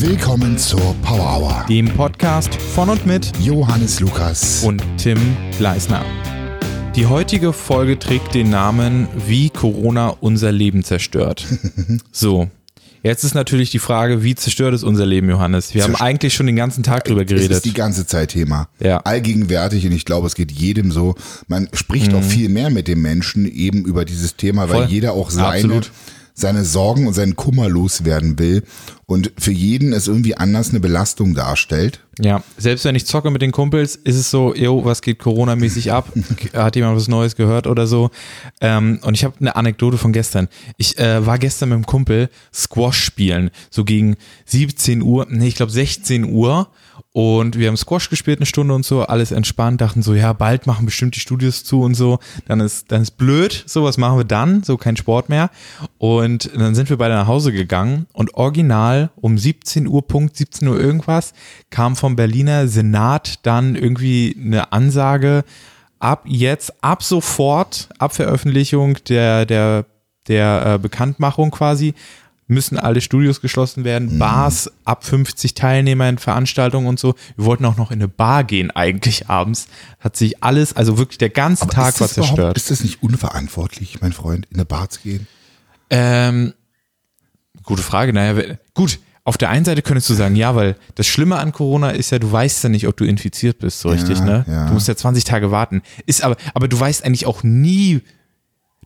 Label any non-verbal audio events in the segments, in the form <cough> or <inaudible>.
Willkommen zur Power Hour. dem Podcast von und mit Johannes Lukas. und Tim Gleisner. Die heutige Folge trägt den Namen Wie Corona unser Leben zerstört. <laughs> So, jetzt ist natürlich die Frage, wie zerstört es unser Leben, Johannes? Wir haben eigentlich schon den ganzen Tag drüber geredet. ist die ganze Zeit Thema. Ja. Allgegenwärtig und ich glaube, es geht jedem so. Man spricht auch viel mehr mit dem Menschen eben über dieses Thema, weil Mhm. Voll. jeder auch seine, Absolut. Seine Sorgen und seinen Kummer loswerden will und für jeden es irgendwie anders eine Belastung darstellt. Ja, selbst wenn ich zocke mit den Kumpels, ist es so, yo, was geht Corona-mäßig ab? <laughs> Hat jemand was Neues gehört oder so? Ähm, und ich habe eine Anekdote von gestern. Ich äh, war gestern mit dem Kumpel Squash spielen, so gegen 17 Uhr, nee, ich glaube 16 Uhr. Und wir haben Squash gespielt eine Stunde und so, alles entspannt, dachten so, ja, bald machen bestimmt die Studios zu und so. Dann ist, dann ist blöd, so was machen wir dann, so kein Sport mehr. Und dann sind wir beide nach Hause gegangen und original um 17 Uhr, Punkt 17 Uhr irgendwas, kam vom Berliner Senat dann irgendwie eine Ansage, ab jetzt, ab sofort, ab Veröffentlichung der, der, der äh, Bekanntmachung quasi, müssen alle Studios geschlossen werden, Bars ab 50 Teilnehmer in Veranstaltungen und so. Wir wollten auch noch in eine Bar gehen eigentlich abends. Hat sich alles, also wirklich der ganze Tag ist war zerstört. Ist das nicht unverantwortlich, mein Freund, in eine Bar zu gehen? Ähm, gute Frage. Naja, gut. Auf der einen Seite könntest du sagen, ja, weil das Schlimme an Corona ist ja, du weißt ja nicht, ob du infiziert bist, so richtig, ne? ja. Du musst ja 20 Tage warten. Ist aber, aber du weißt eigentlich auch nie,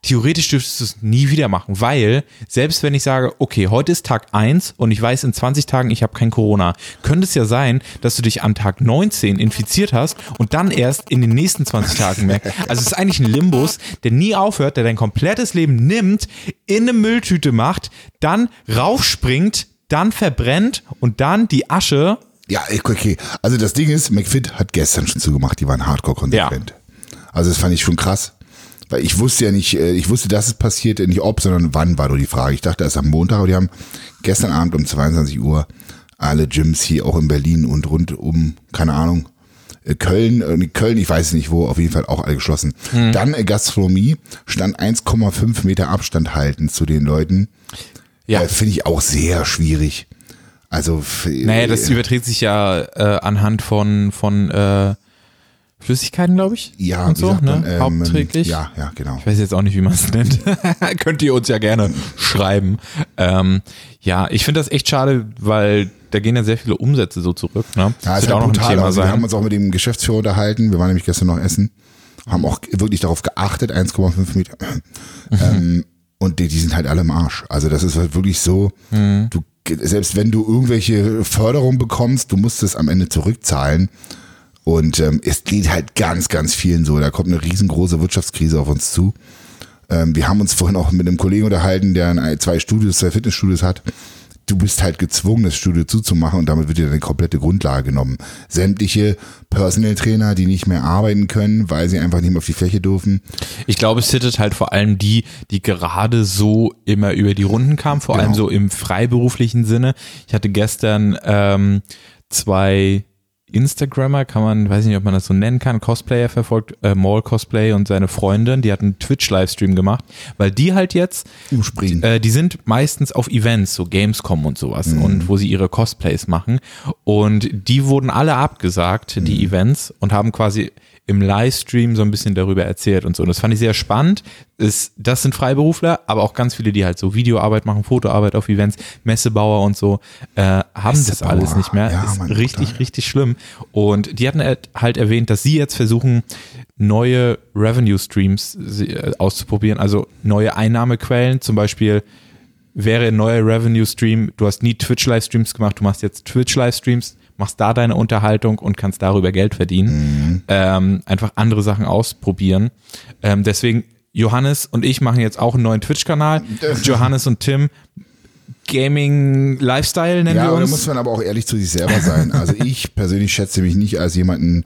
theoretisch dürftest du es nie wieder machen, weil selbst wenn ich sage, okay, heute ist Tag 1 und ich weiß in 20 Tagen, ich habe kein Corona, könnte es ja sein, dass du dich an Tag 19 infiziert hast und dann erst in den nächsten 20 Tagen merkst. Also es ist eigentlich ein Limbus, der nie aufhört, der dein komplettes Leben nimmt, in eine Mülltüte macht, dann raufspringt, dann verbrennt und dann die Asche Ja, okay. Also das Ding ist, McFit hat gestern schon zugemacht, die waren hardcore konsequent. Also das fand ich schon krass. Weil ich wusste ja nicht, äh, ich wusste, dass es passiert, nicht ob, sondern wann war nur die Frage. Ich dachte erst am Montag, aber die haben gestern Abend um 22 Uhr alle Gyms hier auch in Berlin und rund um, keine Ahnung, äh, Köln, äh, Köln, ich weiß nicht wo, auf jeden Fall auch alle geschlossen. Dann äh, Gastronomie, stand 1,5 Meter Abstand halten zu den Leuten. Ja. Äh, Finde ich auch sehr schwierig. Also, Naja, das überträgt sich ja äh, anhand von, von äh, Flüssigkeiten, glaube ich. Ja, und so, ne? man, ähm, Hauptsächlich. Ja, ja, genau. Ich weiß jetzt auch nicht, wie man es <laughs> nennt. Könnt ihr uns ja gerne schreiben. Ähm, ja, ich finde das echt schade, weil da gehen ja sehr viele Umsätze so zurück. Ne? Ja, das ist halt auch noch ein brutal. Thema Also wir haben sein. uns auch mit dem Geschäftsführer unterhalten. Wir waren nämlich gestern noch essen. Haben auch wirklich darauf geachtet, 1,5 Meter. ähm, und die, die sind halt alle im Arsch. Also das ist halt wirklich so, Mhm. du, selbst wenn du irgendwelche Förderung bekommst, du musst es am Ende zurückzahlen. Und ähm, es geht halt ganz, ganz vielen so. Da kommt eine riesengroße Wirtschaftskrise auf uns zu. Ähm, wir haben uns vorhin auch mit einem Kollegen unterhalten, der ein- zwei Studios, zwei Fitnessstudios hat. Du bist halt gezwungen, das Studio zuzumachen und damit wird dir deine komplette Grundlage genommen. Sämtliche Personal Trainer, die nicht mehr arbeiten können, weil sie einfach nicht mehr auf die Fläche dürfen. Ich glaube, es hittet halt vor allem die, die gerade so immer über die Runden kamen, vor allem Genau. so im freiberuflichen Sinne. Ich hatte gestern ähm, zwei Instagrammer, kann man, weiß nicht, ob man das so nennen kann, Cosplayer verfolgt, äh, Mall Cosplay und seine Freundin, die hatten einen Twitch-Livestream gemacht, weil die halt jetzt Umspringen. äh, die sind meistens auf Events, so Gamescom und sowas, Mhm. und wo sie ihre Cosplays machen. Und die wurden alle abgesagt, Mhm. die Events, und haben quasi im Livestream so ein bisschen darüber erzählt und so. Und das fand ich sehr spannend. Ist, das sind Freiberufler, aber auch ganz viele, die halt so Videoarbeit machen, Fotoarbeit auf Events, Messebauer und so, äh, haben das Messebauer, alles nicht mehr. ja, ist richtig, brutal. richtig schlimm. Und die hatten halt halt erwähnt, dass sie jetzt versuchen, neue Revenue Streams äh, auszuprobieren, also neue Einnahmequellen, zum Beispiel wäre ein neuer Revenue Stream, du hast nie Twitch Livestreams gemacht, du machst jetzt Twitch Livestreams, machst da deine Unterhaltung und kannst darüber Geld verdienen. Ähm, einfach andere Sachen ausprobieren. Ähm, deswegen Johannes und ich machen jetzt auch einen neuen Twitch-Kanal. Johannes und Tim Gaming Lifestyle nennen Ja, wir aber da uns. muss man aber auch ehrlich zu sich selber sein. Also ich persönlich schätze mich nicht als jemanden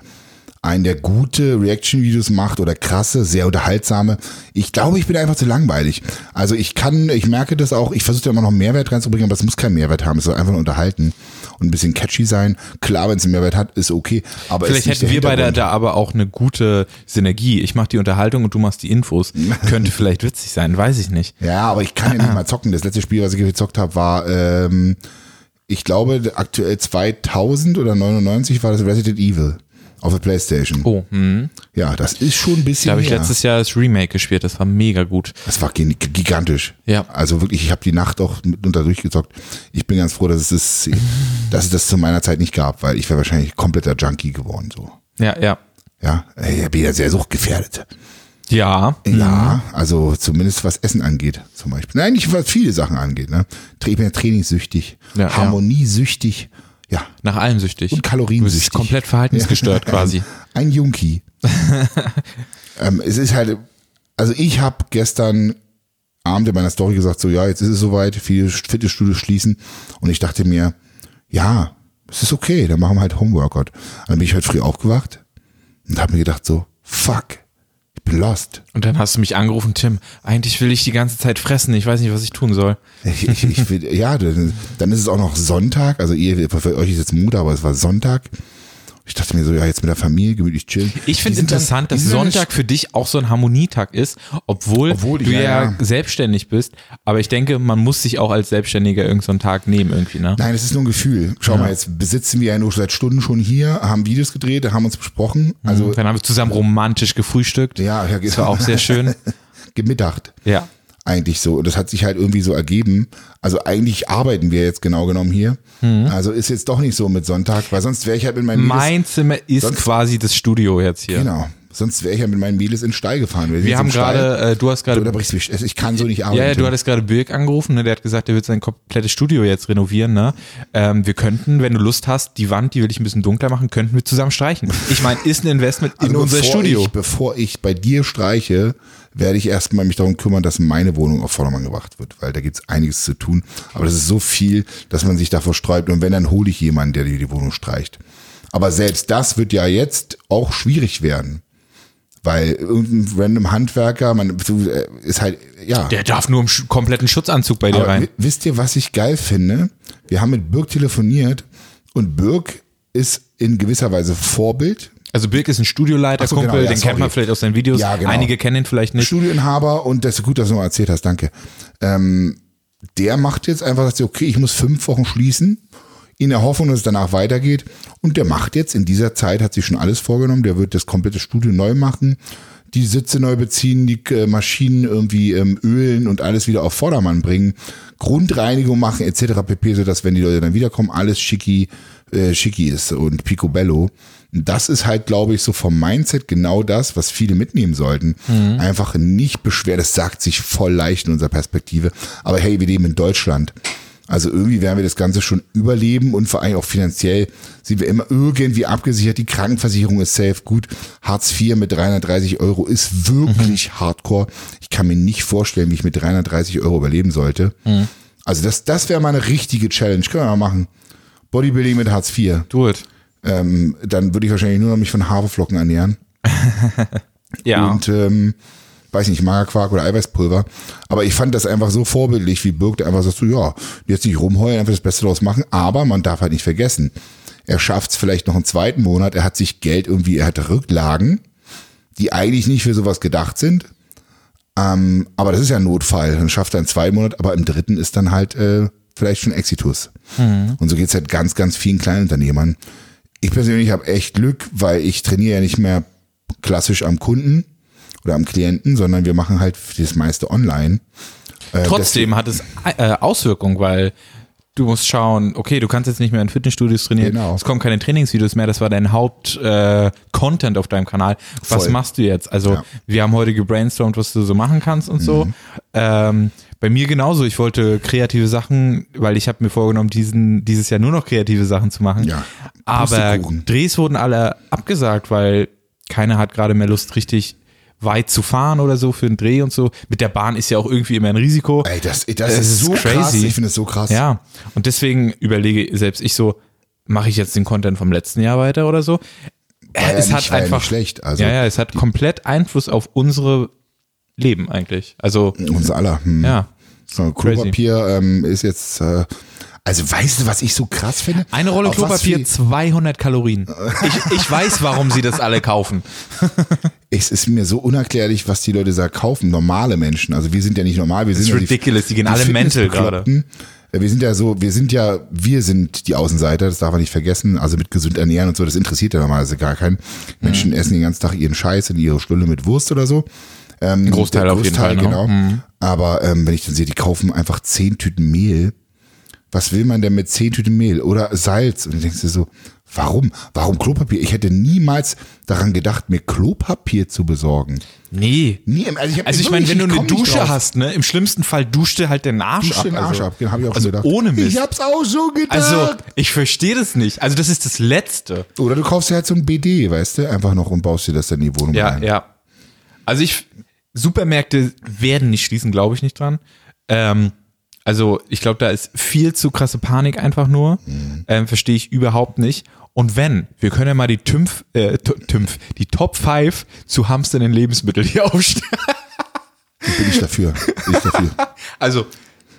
ein, der gute Reaction-Videos macht oder krasse, sehr unterhaltsame. Ich glaube, ich bin einfach zu langweilig. Also ich kann, ich merke das auch, ich versuche da immer noch Mehrwert reinzubringen, aber es muss keinen Mehrwert haben. Es soll einfach nur unterhalten und ein bisschen catchy sein. Klar, wenn es einen Mehrwert hat, ist okay. Aber Vielleicht hätten wir beide da aber auch eine gute Synergie. Ich mache die Unterhaltung und du machst die Infos. <laughs> Könnte vielleicht witzig sein, weiß ich nicht. Ja, aber ich kann ja nicht <clears throat> mal zocken. Das letzte Spiel, was ich gezockt habe, war ähm, ich glaube, aktuell 2000 oder 99 war das Resident Evil auf der Playstation. Oh, hm. Ja, das ist schon ein bisschen Da habe ich letztes Jahr das Remake gespielt, das war mega gut. Das war gig- gigantisch. Ja. Also wirklich, ich habe die Nacht auch mitunter durchgezockt. Ich bin ganz froh, dass es das, <laughs> dass es das zu meiner Zeit nicht gab, weil ich wäre wahrscheinlich kompletter Junkie geworden. So. Ja, ja. Ja, ich bin ja sehr suchtgefährdet. Ja. Ja, also zumindest was Essen angeht, zum Beispiel. Nein, nicht was viele Sachen angeht. Ne? Ich bin ja trainingssüchtig, ja. harmoniesüchtig, ja. Nach allem süchtig. Und kaloriensüchtig. Du bist komplett verhaltensgestört quasi. <laughs> Ein Junkie. <laughs> ähm, es ist halt, also ich habe gestern Abend in meiner Story gesagt, so ja, jetzt ist es soweit, viele Fitnessstudios schließen. Und ich dachte mir, ja, es ist okay, dann machen wir halt Homeworkout. Dann bin ich heute früh aufgewacht und habe mir gedacht so, fuck, ich bin lost. Und dann hast du mich angerufen, Tim, eigentlich will ich die ganze Zeit fressen, ich weiß nicht, was ich tun soll. Ich, ich, ich will, ja, dann, dann ist es auch noch Sonntag, also ihr, für euch ist jetzt Montag, aber es war Sonntag. Ich dachte mir so, ja, jetzt mit der Familie gemütlich chillen. Ich finde dann- interessant, die dass dann- Sonntag für dich auch so ein Harmonietag ist, obwohl, Obwohl du ja, ja, ja. selbstständig bist. Aber ich denke, man muss sich auch als Selbstständiger irgendeinen so einen Tag nehmen irgendwie, ne? Nein, es ist nur ein Gefühl. Schau mal, jetzt besitzen wir ja nur seit Stunden schon hier, haben Videos gedreht, haben uns besprochen. Also, Dann haben wir zusammen romantisch gefrühstückt. ja, ja, Das war auch sehr schön. <laughs> gemittacht. Ja. Eigentlich so. Und das hat sich halt irgendwie so ergeben. Also eigentlich arbeiten wir jetzt genau genommen hier. Mhm. Also ist jetzt doch nicht so mit Sonntag, weil sonst wäre ich halt mit meinen Mädels, Mein Zimmer ist quasi das Studio jetzt hier. genau, sonst wäre ich ja mit meinen Mädels in den Stall gefahren. Wir, Wir haben gerade, äh, du hast Du gerade unterbrichst mich. Also Ich kann so nicht arbeiten. Ja, ja, du hattest gerade Birk angerufen, ne? der hat gesagt, er wird sein komplettes Studio jetzt renovieren. Ne? Ähm, wir könnten, wenn du Lust hast, die Wand, die will ich ein bisschen dunkler machen, könnten wir zusammen streichen. Ich meine, ist ein Investment in Also unser Studio. Ich, bevor ich bei dir streiche, werde ich erstmal mich darum kümmern, dass meine Wohnung auf Vordermann gebracht wird, weil da gibt es einiges zu tun. Aber das ist so viel, dass man sich davor sträubt. Und wenn, dann hole ich jemanden, der dir die Wohnung streicht. Aber selbst das wird ja jetzt auch schwierig werden. Weil irgendein random Handwerker, man äh, ist halt, ja. Der darf nur im kompletten Schutzanzug bei dir Aber rein. wi- wisst ihr, was ich geil finde? Wir haben mit Birk telefoniert und Birk ist in gewisser Weise Vorbild. Also Birk ist ein Studioleiter, so, Kumpel, genau, ja, den kennt man sorry. vielleicht aus seinen Videos. Ja, genau. Einige kennen ihn vielleicht nicht. Studioinhaber und das ist gut, dass du noch erzählt hast, danke. Ähm, der macht jetzt einfach, sagt, okay, ich muss fünf Wochen schließen, in der Hoffnung, dass es danach weitergeht. Und der macht jetzt in dieser Zeit, hat sich schon alles vorgenommen, der wird das komplette Studio neu machen, die Sitze neu beziehen, die äh, Maschinen irgendwie ähm, ölen und alles wieder auf Vordermann bringen, Grundreinigung machen etc. pp, sodass wenn die Leute dann wiederkommen, alles schicki, äh, schicki ist und picobello. Das ist halt, glaube ich, so vom Mindset genau das, was viele mitnehmen sollten. Einfach nicht beschweren. Das sagt sich voll leicht in unserer Perspektive. Aber hey, wir leben in Deutschland. Also irgendwie werden wir das Ganze schon überleben und vor allem auch finanziell sind wir immer irgendwie abgesichert. Die Krankenversicherung ist safe. Gut, Hartz IV mit 330 Euro ist wirklich hardcore. Ich kann mir nicht vorstellen, wie ich mit 330 Euro überleben sollte. Also das, das wäre mal eine richtige Challenge. Können wir mal machen. Bodybuilding mit Hartz IV. Do it. Ähm, dann würde ich wahrscheinlich nur noch mich von Haferflocken ernähren. <laughs> Ja. Und ähm, weiß nicht, Magerquark oder Eiweißpulver. Aber ich fand das einfach so vorbildlich, wie Birk, der einfach sagt, so, ja, jetzt nicht rumheulen, einfach das Beste draus machen. Aber man darf halt nicht vergessen, er schafft es vielleicht noch einen zweiten Monat, er hat sich Geld irgendwie, er hat Rücklagen, die eigentlich nicht für sowas gedacht sind. Ähm, aber das ist ja ein Notfall. Dann schafft er einen zweiten Monat, aber im dritten ist dann halt äh, vielleicht schon Exitus. Und so geht's halt ganz, ganz vielen kleinen Unternehmern. Ich persönlich habe echt Glück, weil ich trainiere ja nicht mehr klassisch am Kunden oder am Klienten, sondern wir machen halt das meiste online. Äh, Trotzdem hat es äh, Auswirkungen, weil du musst schauen, okay, du kannst jetzt nicht mehr in Fitnessstudios trainieren, Genau. es kommen keine Trainingsvideos mehr, das war dein Haupt-Content äh, auf deinem Kanal. Was Voll. machst du jetzt? Also Ja. Mhm. wir haben heute gebrainstormt, was du so machen kannst und so. Ähm, bei mir genauso, ich wollte kreative Sachen, weil ich habe mir vorgenommen, diesen, dieses Jahr nur noch kreative Sachen zu machen. Ja. Aber. Drehs wurden alle abgesagt, weil keiner hat gerade mehr Lust, richtig weit zu fahren oder so für einen Dreh und so. Mit der Bahn ist ja auch irgendwie immer ein Risiko. Ey, das, das Es ist ist so krass. crazy. Ich finde es so krass. Ja, und deswegen überlege selbst ich so, mache ich jetzt den Content vom letzten Jahr weiter oder so? Ja es nicht- hat ja einfach nicht schlecht. Also ja, ja, es hat komplett Einfluss auf unsere Leben eigentlich. Also uns aller. Hm. ja, So, Klopapier ähm, ist jetzt. Äh, also weißt du, was ich so krass finde? eine Rolle Klopapier, für- 200 Kalorien. Ich, ich weiß, warum sie das alle kaufen. <laughs> Es ist mir so unerklärlich, was die Leute da kaufen. Normale Menschen. Also wir sind ja nicht normal. Wir sind ist ja die- ridiculous, die gehen alle mental Ja, wir sind ja so, wir sind ja, wir sind die Außenseiter, das darf man nicht vergessen. Also mit gesund ernähren und so, das interessiert ja normalerweise gar keinen. Menschen essen den ganzen Tag ihren Scheiß in ihre Stulle mit Wurst oder so. Ähm, Ein Großteil der auf jeden Fall, ne? genau. Aber ähm, wenn ich dann sehe, die kaufen einfach zehn Tüten Mehl. Was will man denn mit zehn Tüten Mehl oder Salz? Und dann denkst du so, warum? Warum Klopapier? Ich hätte niemals daran gedacht, mir Klopapier zu besorgen. Nee. Nie, also ich, Also ich meine, wenn du eine Dusche hast, ne, im schlimmsten Fall duscht dir halt den Arsch Dusch ab. den Arsch also, ab, genau, hab ich auch also gedacht. ohne Mist. Ich hab's auch so gedacht. Also, ich verstehe das nicht. Also, das ist das Letzte. Oder du kaufst dir halt so ein BD, weißt du, einfach noch und baust dir das dann in die Wohnung Ja, rein. ja. Also, ich, Supermärkte werden nicht schließen, glaube ich nicht dran. Ähm, also, ich glaube, da ist viel zu krasse Panik einfach nur. Ähm, Verstehe ich überhaupt nicht. Und wenn, wir können ja mal die TÜMF, äh, T- TÜMF, die Top 5 zu hamsternden Lebensmitteln hier <laughs> aufstellen. Bin ich dafür. Bin ich dafür. Also,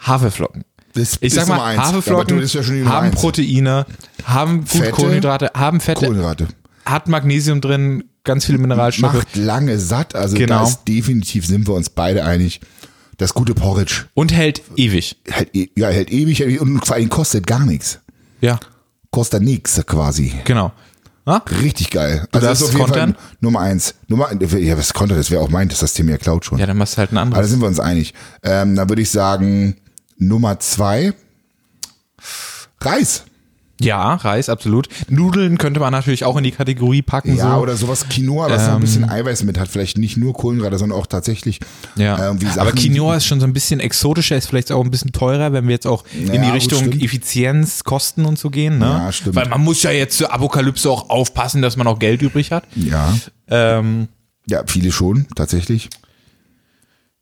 Haferflocken. Das Ich sag mal. Haferflocken Ja, haben eins. Proteine, haben gut Fette, Kohlenhydrate, haben Fette, Kohlenhydrate. hat Magnesium drin, ganz viele Mineralstoffe. Macht lange satt. Also Genau. da ist definitiv, sind wir uns beide einig, das gute Porridge Und hält ewig. hält, e- ja, hält ewig hält ewig und vor allem kostet gar nichts. Ja, Kostet nichts quasi. genau. Ah? Richtig geil. Du Also das ist auf jeden kontern? Fall Nummer eins. Nummer, ja, was Konter, das wäre auch mein, das hast du mir ja klaut schon. Ja, dann machst du halt ein Aber da anderes. sind wir uns einig. Ähm, da würde ich sagen, Nummer zwei, Reis. Ja, Reis, absolut. Nudeln könnte man natürlich auch in die Kategorie packen. Ja, so. oder sowas Quinoa, was so ein bisschen Eiweiß mit hat. Vielleicht nicht nur Kohlenhydrate, sondern auch tatsächlich Ja, irgendwie Sachen. aber Quinoa ist schon so ein bisschen exotischer, ist vielleicht auch ein bisschen teurer, wenn wir jetzt auch in Ja, die gut, Richtung. Effizienz, Kosten und so gehen. Ne? Ja, stimmt. Weil man muss ja jetzt zur Apokalypse auch aufpassen, dass man auch Geld übrig hat. Ja, Ähm, ja, viele schon, tatsächlich.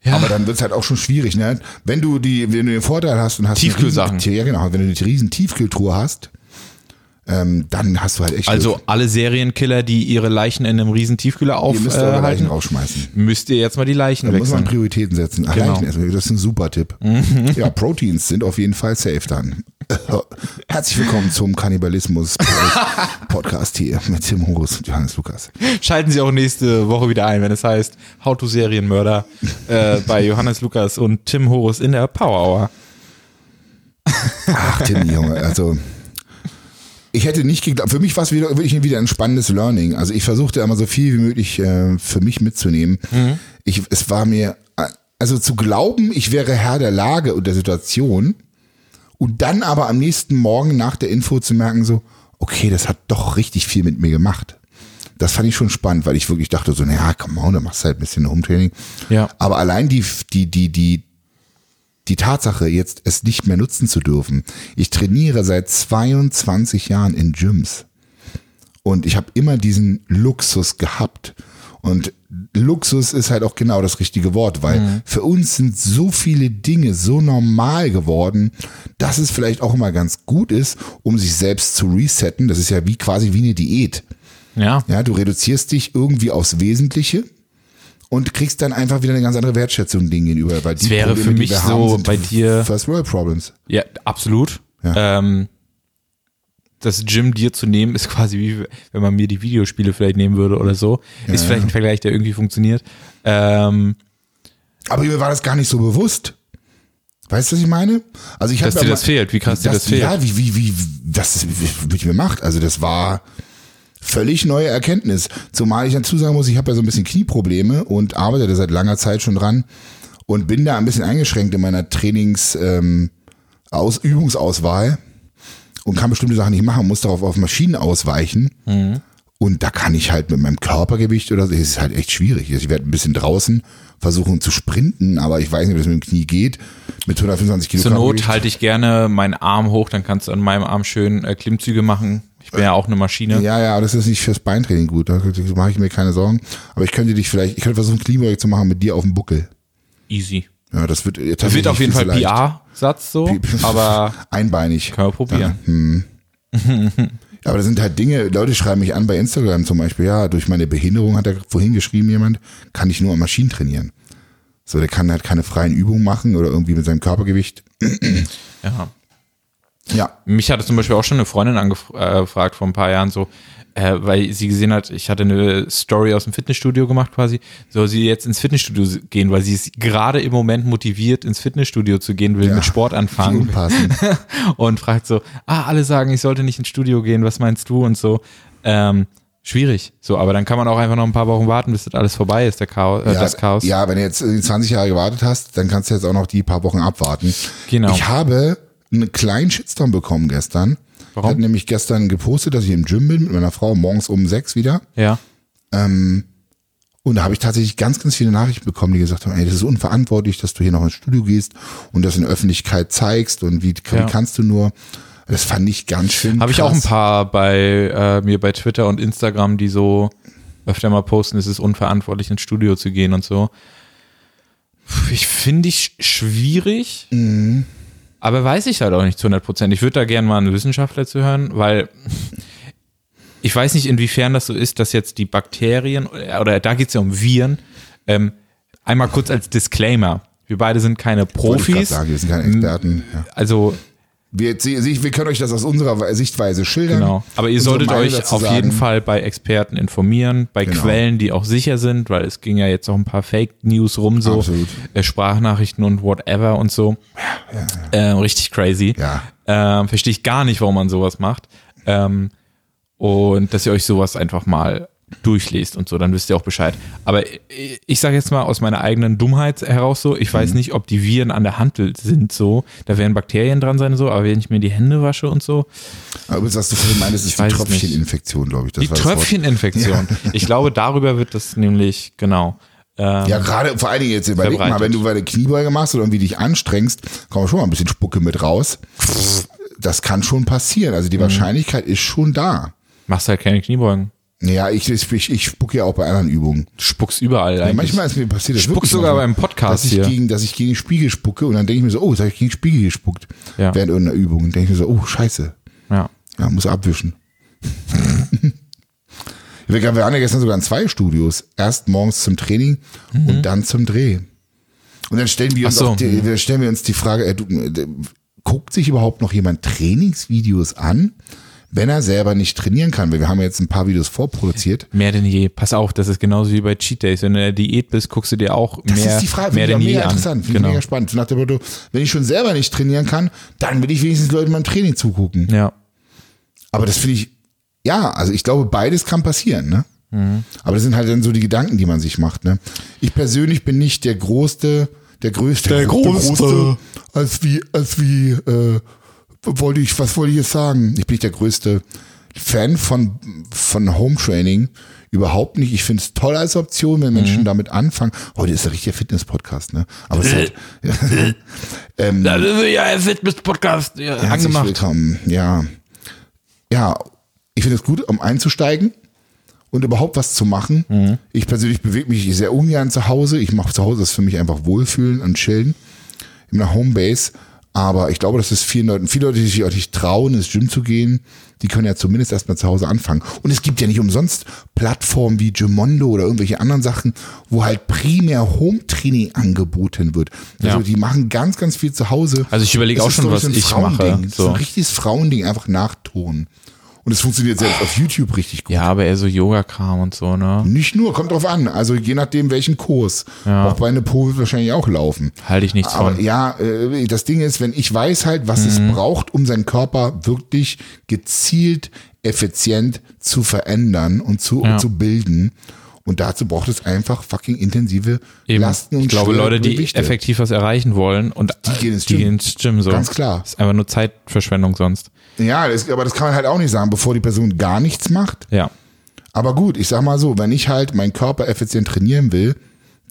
ja, Aber dann wird's halt auch schon schwierig, ne? Wenn du die, wenn du den Vorteil hast und hast eine Tiefkühlsachen. riesen- Ja, genau. Wenn du eine riesen Tiefkühltruhe hast, ähm, dann hast du halt echt. also Glück. alle Serienkiller, die ihre Leichen in einem riesen Tiefkühler ihr müsst eure Leichen rausschmeißen. müsst ihr jetzt mal die Leichen Da muss man wechseln. Prioritäten setzen. Ah, Genau. Leichen essen, das ist ein super Tipp. Ja, Proteins sind auf jeden Fall safe dann. <laughs> Herzlich willkommen zum Kannibalismus Podcast hier mit Tim Horus und Johannes Lukas. Schalten Sie auch nächste Woche wieder ein, wenn es heißt How to Serienmörder äh, bei Johannes Lukas und Tim Horus in der Power Hour. Ach, Tim, Junge, also ich hätte nicht geglaubt, für mich war es wieder, wirklich wieder ein spannendes Learning. Also ich versuchte immer so viel wie möglich äh, für mich mitzunehmen. Ich, es war mir, also zu glauben, ich wäre Herr der Lage und der Situation und dann aber am nächsten Morgen nach der Info zu merken so, okay, das hat doch richtig viel mit mir gemacht. Das fand ich schon spannend, weil ich wirklich dachte so, naja, komm on, dann machst du halt ein bisschen Hometraining. Ja. Aber allein die, die, die, die, die Tatsache, jetzt es nicht mehr nutzen zu dürfen. Ich trainiere seit 22 Jahren in Gyms. Und ich habe immer diesen Luxus gehabt. Und Luxus ist halt auch genau das richtige Wort, weil für uns sind so viele Dinge so normal geworden, dass es vielleicht auch immer ganz gut ist, um sich selbst zu resetten. Das ist ja wie quasi wie eine Diät. Ja. Ja, du reduzierst dich irgendwie aufs Wesentliche und kriegst dann einfach wieder eine ganz andere Wertschätzung Dingen gegenüber. Weil die wäre für die mich so haben, bei dir- First World Problems. Ja, absolut. Ja. Ähm, das Gym dir zu nehmen, ist quasi wie, wenn man mir die Videospiele vielleicht nehmen würde oder so. Ist Ja. vielleicht ein Vergleich, der irgendwie funktioniert. Ähm, Aber mir war das gar nicht so bewusst. Weißt du, was ich meine? Also ich dass dir das fehlt, wie krass dir das fehlt. Ja, wie, wie, wie, das mit mir macht. Also das war völlig neue Erkenntnis. Zumal ich dazu sagen muss, ich habe ja so ein bisschen Knieprobleme und arbeite da seit langer Zeit schon dran und bin da ein bisschen eingeschränkt in meiner Trainings, ähm, Aus Übungsauswahl und kann bestimmte Sachen nicht machen, muss darauf auf Maschinen ausweichen. Mhm. Und da kann ich halt mit meinem Körpergewicht oder so, das ist halt echt schwierig. Ich werde ein bisschen draußen versuchen zu sprinten, aber ich weiß nicht, ob das mit dem Knie geht. Mit 125 Kilo Zur Not halte ich gerne meinen Arm hoch, dann kannst du an meinem Arm schön äh, Klimmzüge machen. Ich bin ja auch eine Maschine. Ja, ja, aber das ist nicht fürs Beintraining gut. Da mache ich mir keine Sorgen. Aber ich könnte dich vielleicht, ich könnte versuchen, Kniebeuge zu machen mit dir auf dem Buckel. Easy. Ja, das wird, Das wird auf jeden Fall PR. PR-Satz so, <laughs> aber Einbeinig. können wir probieren. Ja, aber das sind halt Dinge, Leute schreiben mich an bei Instagram zum Beispiel, ja, durch meine Behinderung hat er vorhin geschrieben jemand, kann ich nur an Maschinen trainieren. So, der kann halt keine freien Übungen machen oder irgendwie mit seinem Körpergewicht. Ja. Ja, Mich hatte zum Beispiel auch schon eine Freundin angefragt vor ein paar Jahren so, äh, weil sie gesehen hat, ich hatte eine Story aus dem Fitnessstudio gemacht quasi, soll sie jetzt ins Fitnessstudio gehen, weil sie ist gerade im Moment motiviert, ins Fitnessstudio zu gehen, will Ja, mit Sport anfangen <laughs> und fragt so, ah, alle sagen, ich sollte nicht ins Studio gehen, was meinst du und so. Ähm, schwierig. So, aber dann kann man auch einfach noch ein paar Wochen warten, bis das alles vorbei ist, der Chaos, äh, ja, das Chaos. ja, wenn du jetzt äh, 20 Jahre gewartet hast, dann kannst du jetzt auch noch die paar Wochen abwarten. Genau. Ich habe einen kleinen Shitstorm bekommen gestern. Warum? Ich hatte nämlich gestern gepostet, dass ich im Gym bin mit meiner Frau morgens um sechs wieder. Ja. Und da habe ich tatsächlich ganz, ganz viele Nachrichten bekommen, die gesagt haben, ey, das ist unverantwortlich, dass du hier noch ins Studio gehst und das in der Öffentlichkeit zeigst und wie, wie Ja. kannst du nur. Das fand ich ganz schön. Habe ich auch ein paar bei äh, mir bei Twitter und Instagram, die so öfter mal posten, es ist unverantwortlich ins Studio zu gehen und so. Ich finde ich schwierig, Mhm. Aber weiß ich halt auch nicht zu 100 Prozent. Ich würde da gerne mal einen Wissenschaftler zu hören, weil ich weiß nicht, inwiefern das so ist, dass jetzt die Bakterien, oder da geht es ja um Viren, ähm, einmal kurz als Disclaimer. Wir beide sind keine Profis. Sagen, wir sind keine Experten. Ja. Also Wir, wir können euch das aus unserer Sichtweise schildern. Genau. Aber ihr solltet euch auf sagen. jeden Fall bei Experten informieren, bei Genau. Quellen, die auch sicher sind, weil es ging ja jetzt auch ein paar Fake News rum, so Absolut. äh, Sprachnachrichten und whatever und so. Äh, richtig crazy. Ja. Ähm, Verstehe ich gar nicht, warum man sowas macht. Ähm, und dass ihr euch sowas einfach mal durchlest und so, dann wisst ihr auch Bescheid. Aber ich, sage jetzt mal aus meiner eigenen Dummheit heraus so, ich Mhm. weiß nicht, ob die Viren an der Hand sind so, da werden Bakterien dran sein so, aber wenn ich mir die Hände wasche und so, Aber was du vorhin meintest, ist die. Tröpfcheninfektion, glaube ich. Das die das. Tröpfcheninfektion. Ich glaube, darüber wird das nämlich, genau. Ähm, Ja, gerade vor allen Dingen jetzt überleg mal, Verbreitet. wenn du bei der Kniebeuge machst oder irgendwie dich anstrengst, kommt schon mal ein bisschen Spucke mit raus. Das kann schon passieren. Also Mhm. die Wahrscheinlichkeit ist schon da. machst halt keine Kniebeugen. Ja, ich, ich, ich spucke ja auch bei anderen Übungen. Du spuckst überall Ja, eigentlich. manchmal ist mir passiert, das Spuckst sogar manchmal, beim Podcast dass ich hier. Gegen, dass ich gegen den Spiegel spucke und dann denke ich mir so, oh, jetzt habe ich gegen den Spiegel gespuckt. Ja. Während irgendeiner Übung. Und denke ich mir so, oh, scheiße. ja. Ja, muss abwischen. wir <laughs> wir waren ja gestern sogar in zwei Studios. Erst morgens zum Training und dann zum Dreh. Und dann stellen wir uns, so. die, stellen wir uns die Frage, äh, du, äh, guckt sich überhaupt noch jemand Trainingsvideos an, wenn er selber nicht trainieren kann? Weil wir haben ja jetzt ein paar Videos vorproduziert. Mehr denn je. Pass auf, das ist genauso wie bei Cheat Days. Wenn du in der Diät bist, guckst du dir auch Das mehr, ist die Frage, mehr finde ich denn auch je mega an. interessant, finde ich Genau. mega spannend. Nach dem Motto, wenn ich schon selber nicht trainieren kann, dann will ich wenigstens Leuten beim Training zugucken. Ja. Aber das finde ich, ja, also ich glaube, beides kann passieren, ne? Mhm. Aber das sind halt dann so die Gedanken, die man sich macht, ne? Ich persönlich bin nicht der größte, der größte, Der Größte. als wie, als wie, äh, wollte ich, was wollte ich jetzt sagen? Ich bin nicht der größte Fan von, von Home Training. Überhaupt nicht. Ich finde es toll als Option, wenn Menschen Mhm. damit anfangen. Heute ist der richtige Fitness-Podcast, ne? Aber es ist halt, <laughs> ähm, Das ist ja ein Fitness-Podcast. Ja, Herzlich angemacht. willkommen. Ja. Ja, ich finde es gut, um einzusteigen und überhaupt was zu machen. Mhm. Ich persönlich bewege mich sehr ungern zu Hause. Ich mache zu Hause das für mich einfach wohlfühlen und chillen in einer Homebase. Aber ich glaube, dass es vielen Leuten, viele Leute, die sich auch nicht trauen, ins Gym zu gehen, die können ja zumindest erstmal zu Hause anfangen. Und es gibt ja nicht umsonst Plattformen wie Gymondo oder irgendwelche anderen Sachen, wo halt primär Home-Training angeboten wird. Also Ja. die machen ganz, ganz viel zu Hause. Also ich überlege Das auch ist, schon, was so ein ich mache. Das ist So. ein richtiges Frauending, einfach nachtonen. Und es funktioniert selbst auf YouTube richtig gut. Ja, aber eher so Yoga-Kram und so, ne? Nicht nur, kommt drauf an. Also je nachdem, welchen Kurs. Ja. Auch bei einer Po wird wahrscheinlich auch laufen. Halte ich nichts Aber von. ja, äh, das Ding ist, wenn ich weiß halt, was es braucht, um seinen Körper wirklich gezielt, effizient zu verändern und zu, Ja. und zu bilden. Und dazu braucht es einfach fucking intensive Eben. Lasten und ich glaube, Leute, die Gewichte. effektiv was erreichen wollen und Die gehen ins die Gym. gehen ins Gym so. Ganz klar. ist einfach nur Zeitverschwendung sonst. Ja, das, aber das kann man halt auch nicht sagen, bevor die Person gar nichts macht. Ja. Aber gut, ich sag mal so, wenn ich halt meinen Körper effizient trainieren will,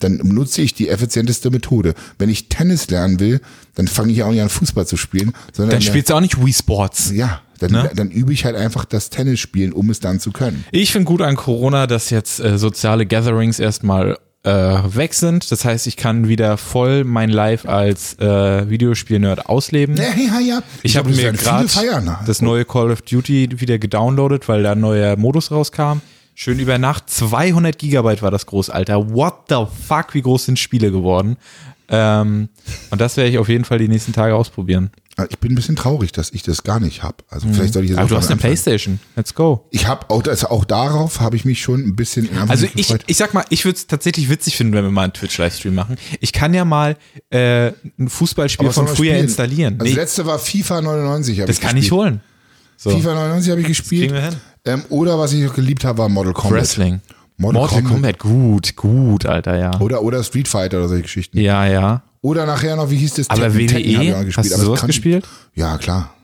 dann nutze ich die effizienteste Methode. Wenn ich Tennis lernen will, dann fange ich auch nicht an Fußball zu spielen, sondern Dann spielst du auch nicht Wii Sports. ja, dann, Ne? dann übe ich halt einfach das Tennis spielen, um es dann zu können. Ich finde gut an Corona, dass jetzt äh, soziale Gatherings erstmal äh, weg sind. Das heißt, ich kann wieder voll mein Life als äh, Videospiel-Nerd ausleben. Ja, ja, ja. Ich, habe glaub, das mir gerade das neue Call of Duty wieder gedownloadet, weil da ein neuer Modus rauskam. Schön über Nacht. 200 Gigabyte war das groß, Alter. What the fuck, wie groß sind Spiele geworden? Ähm, und das werde ich auf jeden Fall die nächsten Tage ausprobieren. Also Ich bin ein bisschen traurig, dass ich das gar nicht habe. Also vielleicht soll ich das Aber auch du hast eine anfangen. Playstation. Let's go. Ich habe auch, also auch darauf habe ich mich schon ein bisschen Also ich, gefreut. ich sag mal, ich würde es tatsächlich witzig finden, wenn wir mal einen Twitch-Livestream machen. Ich kann ja mal äh, ein Fußballspiel von früher spielen? installieren. Also Nee, letzte war FIFA 99. hab das ich kann ich gespielt. holen. So. FIFA 99 habe ich gespielt. kriegen wir hin. Ähm, oder was ich noch geliebt habe, war Model Combat. Wrestling. Mortal Mortal, Kombat. Kombat. gut, gut, Alter, ja. Oder, oder Street Fighter oder solche Geschichten. Ja, ja. Oder nachher noch, wie hieß das? Aber Tekken- Tekken ich WWE, noch hast du sowas kann- gespielt? Ja, klar.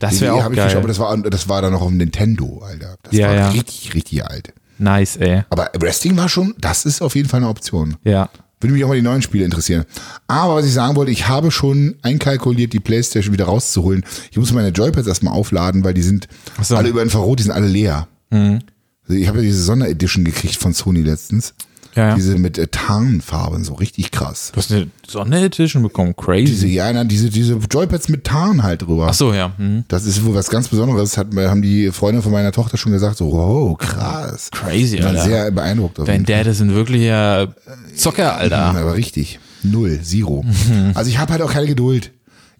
Das wäre WWE auch ich geil. gespielt, aber das war, das war dann noch auf dem Nintendo, Alter. Das Ja, war ja. richtig, richtig alt. nice, ey. Aber Wrestling war schon, das ist auf jeden Fall eine Option. Ja. Würde mich auch mal die neuen Spiele interessieren. Aber was ich sagen wollte, ich habe schon einkalkuliert, die Playstation wieder rauszuholen. Ich muss meine Joypads erstmal aufladen, weil die sind so. Mhm. alle über Infrarot, die sind alle leer. Also ich habe ja diese Sonderedition gekriegt von Sony letztens. Ja, ja. Diese mit äh, Tarnfarben, so richtig krass. Du hast eine Sonderedition bekommen, crazy. Diese, ja, na, diese, diese Joypads mit Tarn halt drüber. Ach so, ja. Mhm. Das ist wohl was ganz Besonderes, hat, haben die Freunde von meiner Tochter schon gesagt, so, wow, krass. Crazy, Ich war Alter. sehr beeindruckt. Dein. Dad ist ein wirklicher Zocker, Alter. Aber richtig. Null, zero. Also ich habe halt auch keine Geduld.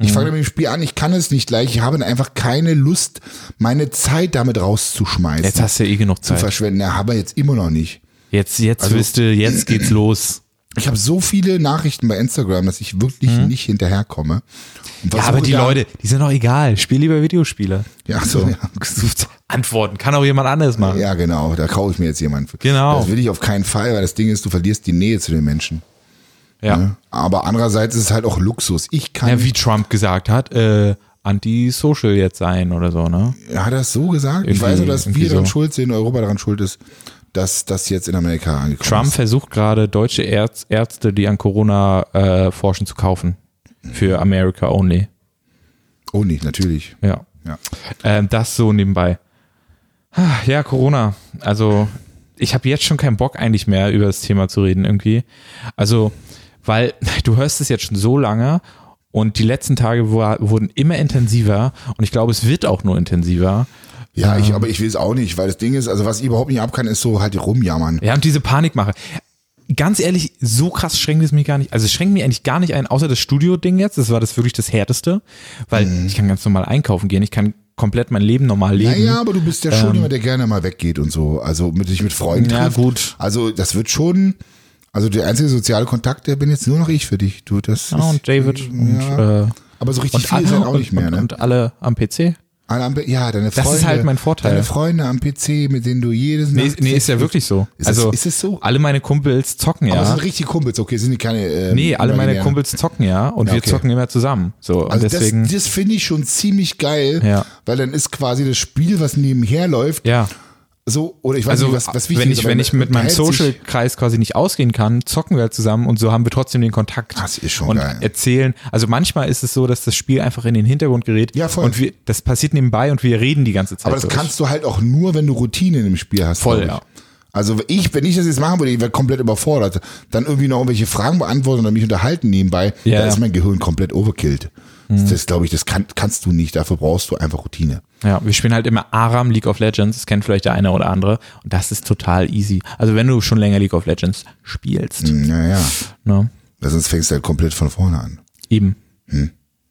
Ich fange mit dem Spiel an, ich kann es nicht gleich. Ich habe einfach keine Lust, meine Zeit damit rauszuschmeißen. Jetzt hast du ja eh genug zu Zeit. verschwenden. Ja, aber jetzt immer noch nicht. Jetzt, jetzt Also- wisst ihr, jetzt geht's los. Ich habe so viele Nachrichten bei Instagram, dass ich wirklich nicht hinterherkomme. Mhm. Ja, aber die Leute, die sind doch egal. Spiel lieber Videospiele. Ja, so, ja. <laughs> Antworten kann auch jemand anderes machen. ja, genau. Da kaufe ich mir jetzt jemanden. Genau. Das will ich auf keinen Fall, weil das Ding ist, du verlierst die Nähe zu den Menschen. Ja. Ne? Aber andererseits ist es halt auch Luxus. Ich kann. Ja, wie Trump gesagt hat, äh, anti-social jetzt sein oder so, ne? Hat er es so gesagt? ich Irgendwie- weiß nur, dass wir irgendwie daran so. schuld sind, Europa daran schuld ist, dass das jetzt in Amerika angekommen Trump ist. versucht gerade deutsche Ärz Ärzte, die an Corona äh, forschen, zu kaufen. Für America only. Oh, nicht, natürlich. Ja. Ja. Ähm, das so nebenbei. Ja, Corona. Also, ich habe jetzt schon keinen Bock eigentlich mehr über das Thema zu reden irgendwie. Also, weil <laughs> du hörst es jetzt schon so lange und die letzten Tage war, wurden immer intensiver und ich glaube, es wird auch nur intensiver. Ja, ich, aber ich will es auch nicht, weil das Ding ist, also was ich überhaupt nicht ab kann, ist so halt rumjammern. Ja, und diese Panikmache. Ganz ehrlich, so krass schränkt es mich gar nicht. Also es schränkt mich eigentlich gar nicht ein, außer das Studio-Ding jetzt. Das war das wirklich das Härteste. Weil Mhm. ich kann ganz normal einkaufen gehen. Ich kann komplett mein Leben normal leben. Naja, aber du bist ja schon jemand, der gerne mal weggeht und so. Also mit dich mit Freunden Ähm, Ja, trifft. gut. Also das wird schon, also der einzige soziale Kontakt, der bin jetzt nur noch ich für dich. Du, das Ja, ist, und David und, ja. äh, aber so richtig und viel ist alle, halt auch nicht mehr, und, ne? und alle am PC. Ja, deine Das ist Freunde. halt mein Vorteil. Deine Freunde am PC, mit denen du jedes Nee, Nacht nee ist ja wirklich so. Ist also es, ist es so? alle meine Kumpels zocken Aber ja. sind richtig Kumpels, okay, sind die keine. Ähm, Nee, alle meine. Kumpels zocken ja und Ja, wir okay. zocken immer zusammen. So, und Also deswegen. das, das finde ich schon ziemlich geil, Ja. weil dann ist quasi das Spiel, was nebenher läuft, ja. So, oder ich weiß Also nicht, was, was wichtig wenn ich, wenn ich mit meinem Social-Kreis quasi nicht ausgehen kann, zocken wir halt zusammen und so haben wir trotzdem den Kontakt. Das ist schon und geil. erzählen. Also manchmal ist es so, dass das Spiel einfach in den Hintergrund gerät. Ja, voll. Und wir, das passiert nebenbei und wir reden die ganze Zeit. Aber das durch. kannst du halt auch nur, wenn du Routine in dem Spiel hast. Voll, ja. Also ich, wenn ich das jetzt machen würde, ich wäre komplett überfordert. Dann irgendwie noch irgendwelche Fragen beantworten oder mich unterhalten nebenbei, Ja, da ja. ist mein Gehirn komplett overkillt. Mhm. Das glaube ich, das kann, kannst du nicht. Dafür brauchst du einfach Routine. Ja, wir spielen halt immer Aram League of Legends, das kennt vielleicht der eine oder andere. Und das ist total easy. Also wenn du schon länger League of Legends spielst. Naja, Ne? weil sonst fängst du halt komplett von vorne an. Eben.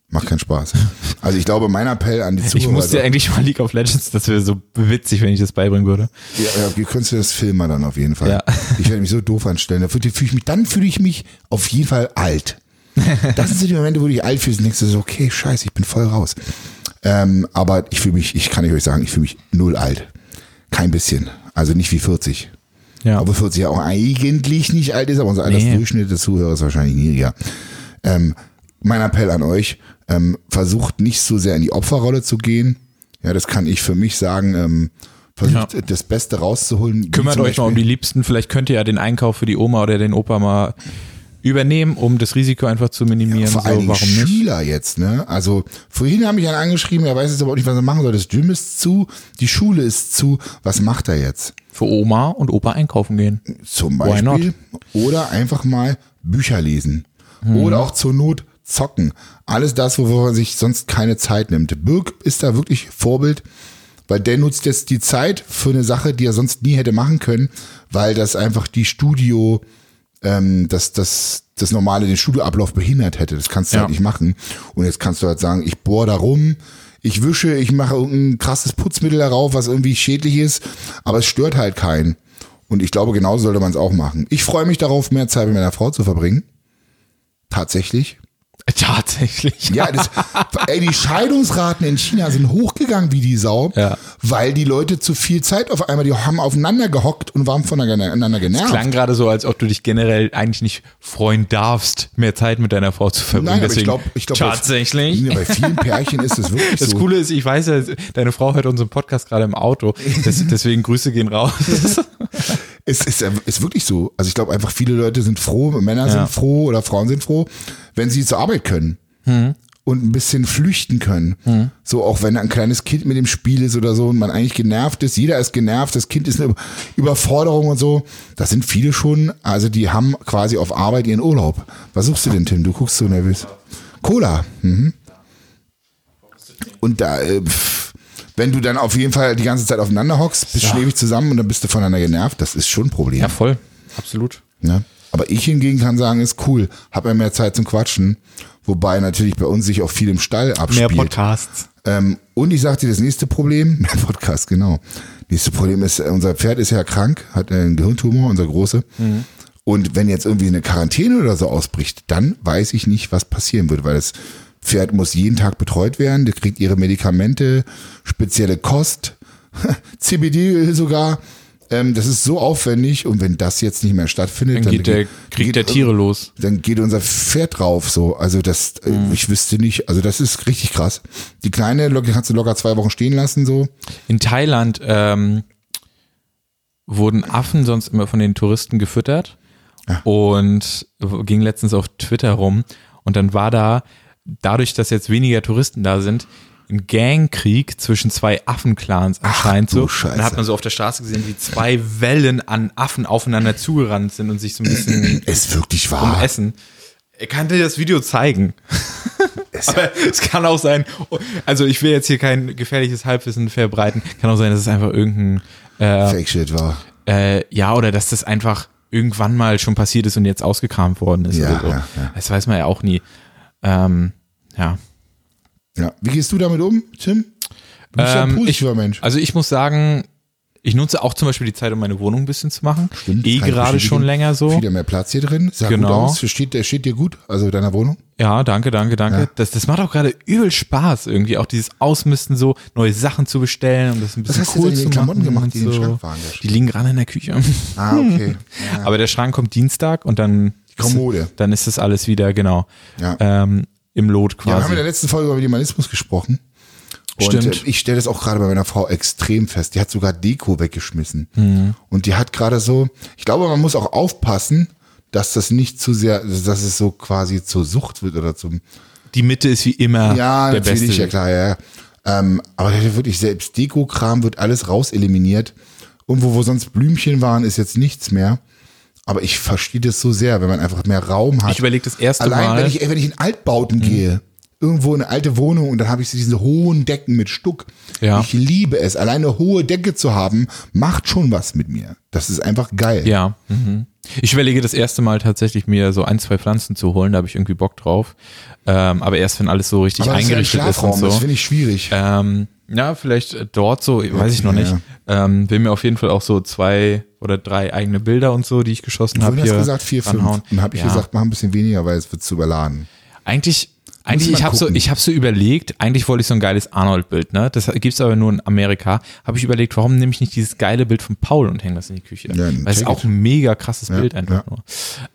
Macht keinen Spaß. <laughs> Also ich glaube, mein Appell an die Ich Zuhörer. musste eigentlich mal League of Legends, das wäre so witzig, wenn ich das beibringen würde. Ja, ja, wie könntest du das filmen dann auf jeden Fall? Ja. Ich werde mich so doof anstellen. Da fühle ich mich, dann fühle ich mich auf jeden Fall alt. <laughs> Das sind so die Momente, wo du dich alt fühlst und denkst du so, okay, scheiße, ich bin voll raus. Ähm, aber ich fühle mich, ich kann euch sagen, ich fühle mich null alt. Kein bisschen. Also nicht wie 40. Ja. Obwohl 40 ja auch eigentlich nicht alt ist, aber unser Altersdurchschnitt des Zuhörers ist wahrscheinlich niedriger. Ähm, mein Appell an euch, ähm, versucht nicht so sehr in die Opferrolle zu gehen. Ja, das kann ich für mich sagen. Ähm, versucht Ja. das Beste rauszuholen. Kümmert euch mal um die Liebsten. Vielleicht könnt ihr ja den Einkauf für die Oma oder den Opa mal übernehmen, um das Risiko einfach zu minimieren. Vor so, allen Dingen warum nicht? Schüler jetzt, ne? Also vorhin haben mich einer angeschrieben, er weiß jetzt aber auch nicht, was er machen soll. Das Gym ist zu, die Schule ist zu. Was macht er jetzt? Für Oma und Opa einkaufen gehen. Zum? Beispiel. Oder einfach mal Bücher lesen. Oder auch zur Not zocken. Alles das, wovor man sich sonst keine Zeit nimmt. Birk ist da wirklich Vorbild, weil der nutzt jetzt die Zeit für eine Sache, die er sonst nie hätte machen können, weil das einfach die Studio ähm, dass das das normale den Studioablauf behindert hätte. Das kannst du Ja. halt nicht machen. Und jetzt kannst du halt sagen, ich bohr da rum, ich wische, ich mache irgendein krasses Putzmittel darauf, was irgendwie schädlich ist, aber es stört halt keinen. Und ich glaube, genauso sollte man es auch machen. Ich freue mich darauf, mehr Zeit mit meiner Frau zu verbringen. Tatsächlich. <laughs> Tatsächlich. Ja, das, ey, die Scheidungsraten in China sind hochgegangen wie die Sau, Ja. weil die Leute zu viel Zeit auf einmal, die haben aufeinander gehockt und waren voneinander genervt. Klang gerade so, als ob du dich generell eigentlich nicht freuen darfst, mehr Zeit mit deiner Frau zu verbringen. Nein, aber ich glaube, ich glaub, tatsächlich. Bei, bei vielen Pärchen ist es wirklich <laughs> Das so. Coole ist, ich weiß ja, deine Frau hört unseren Podcast gerade im Auto. Das, deswegen Grüße gehen raus. <laughs> Es ist, ist wirklich so. Also ich glaube einfach, viele Leute sind froh, Männer Ja. sind froh oder Frauen sind froh, wenn sie zur Arbeit können. Hm. Und ein bisschen flüchten können. So, auch wenn ein kleines Kind mit dem Spiel ist oder so und man eigentlich genervt ist. Jeder ist genervt, das Kind ist eine Überforderung und so. Das sind viele schon, also die haben quasi auf Arbeit ihren Urlaub. Was suchst du denn, Tim? Du guckst so nervös. Cola. Mhm. Und da, äh, pff, wenn du dann auf jeden Fall die ganze Zeit aufeinander hockst, bist schläfig zusammen und dann bist du voneinander genervt, das ist schon ein Problem. Ja, voll. Absolut. Ne? Aber ich hingegen kann sagen, ist cool, hab ja mehr Zeit zum Quatschen, wobei natürlich bei uns sich auch viel im Stall abspielt. Podcasts. Ähm, und ich sag dir das nächste Problem, <laughs> mehr Podcast, genau. Nächste Problem ist, äh, unser Pferd ist ja krank, hat einen Gehirntumor, unser Große. Und wenn jetzt irgendwie eine Quarantäne oder so ausbricht, dann weiß ich nicht, was passieren wird, weil das Pferd muss jeden Tag betreut werden, der kriegt ihre Medikamente, spezielle Kost, <laughs> CBD sogar. Ähm, das ist so aufwendig und wenn das jetzt nicht mehr stattfindet, Dann geht der Krieg geht- der Tiere los. dann geht unser Pferd drauf, so. Also das, äh, Mhm. ich wüsste nicht, also das ist richtig krass. Die kleine kannst du locker zwei Wochen stehen lassen, so. In Thailand ähm, wurden Affen sonst immer von den Touristen gefüttert und ging letztens auf Twitter rum und dann war da, dadurch, dass jetzt weniger Touristen da sind, ein Gangkrieg zwischen zwei Affenclans anscheinend du so. Scheiße. Dann hat man so auf der Straße gesehen, wie zwei Wellen an Affen aufeinander zugerannt sind und sich so ein bisschen Ist wirklich wahr. umessen. Er kann dir das Video zeigen. <laughs> Aber es kann auch sein, also ich will jetzt hier kein gefährliches Halbwissen verbreiten, kann auch sein, dass es einfach irgendein, äh, Fake Shit war. äh, ja, oder dass das einfach irgendwann mal schon passiert ist und jetzt ausgekramt worden ist Ja, oder so. ja, ja. Das weiß man ja auch nie. Ähm, ja. Ja. Wie gehst du damit um, Tim? Du bist ja ein Ähm, positiver Mensch. Also ich muss sagen, ich nutze auch zum Beispiel die Zeit, um meine Wohnung ein bisschen zu machen. Stimmt, eh ich gerade schon länger so. Wieder mehr Platz hier drin. Sah Genau. gut aus. Steht, der steht dir gut, also deiner Wohnung. Ja, danke, danke, danke. Ja. Das, das macht auch gerade übel Spaß irgendwie, auch dieses Ausmisten so, neue Sachen zu bestellen und das ein bisschen hast du cool denn zu den Klamotten machen gemacht, die in den. Schrank waren, Die liegen gerade in der Küche. Ah, okay. <laughs> Ja. Aber der Schrank kommt Dienstag und dann Kommode. dann ist das alles wieder genau Ja. ähm, im Lot Ja, wir haben in quasi. der letzten Folge über Minimalismus gesprochen. Und Stimmt. äh, ich stelle das auch gerade bei meiner Frau extrem fest. Die hat sogar Deko weggeschmissen. Mhm. Und die hat gerade so, ich glaube, man muss auch aufpassen, dass das nicht zu sehr, dass es so quasi zur Sucht wird oder zum, Die Mitte ist wie immer ja, der natürlich, beste. ja klar, ja. Ähm, aber wirklich selbst Deko-Kram wird alles raus eliminiert. Irgendwo, wo sonst Blümchen waren, ist jetzt nichts mehr. Aber ich verstehe das so sehr, wenn man einfach mehr Raum hat. Ich überlege das erste Allein, Mal. Mhm. wenn ich, wenn ich in Altbauten gehe, irgendwo in eine alte Wohnung und dann habe ich so diese hohen Decken mit Stuck. Ja. Ich liebe es. Allein eine hohe Decke zu haben, macht schon was mit mir. Das ist einfach geil. Ja. Mhm. Ich überlege das erste Mal tatsächlich mir so ein, zwei Pflanzen zu holen, da habe ich irgendwie Bock drauf. Ähm, aber erst wenn alles so richtig Aber das ist ja eingerichtet ist und so. das finde ich schwierig. Ähm, ja, vielleicht dort so, weiß ich noch Ja. nicht. Ähm, will mir auf jeden Fall auch so zwei oder drei eigene Bilder und so, die ich geschossen Du habe hast hier. gesagt vier, fünf. ranhauen. Dann habe ich Ja. gesagt, mach ein bisschen weniger, weil es wird zu überladen. Eigentlich, eigentlich ich habe so, ich habe so überlegt, eigentlich wollte ich so ein geiles Arnold-Bild, ne? Das gibt's aber nur in Amerika. Habe ich überlegt, warum nehme ich nicht dieses geile Bild von Paul und hänge das in die Küche? Ja, Weil es ist auch ein mega krasses Bild einfach ja. nur.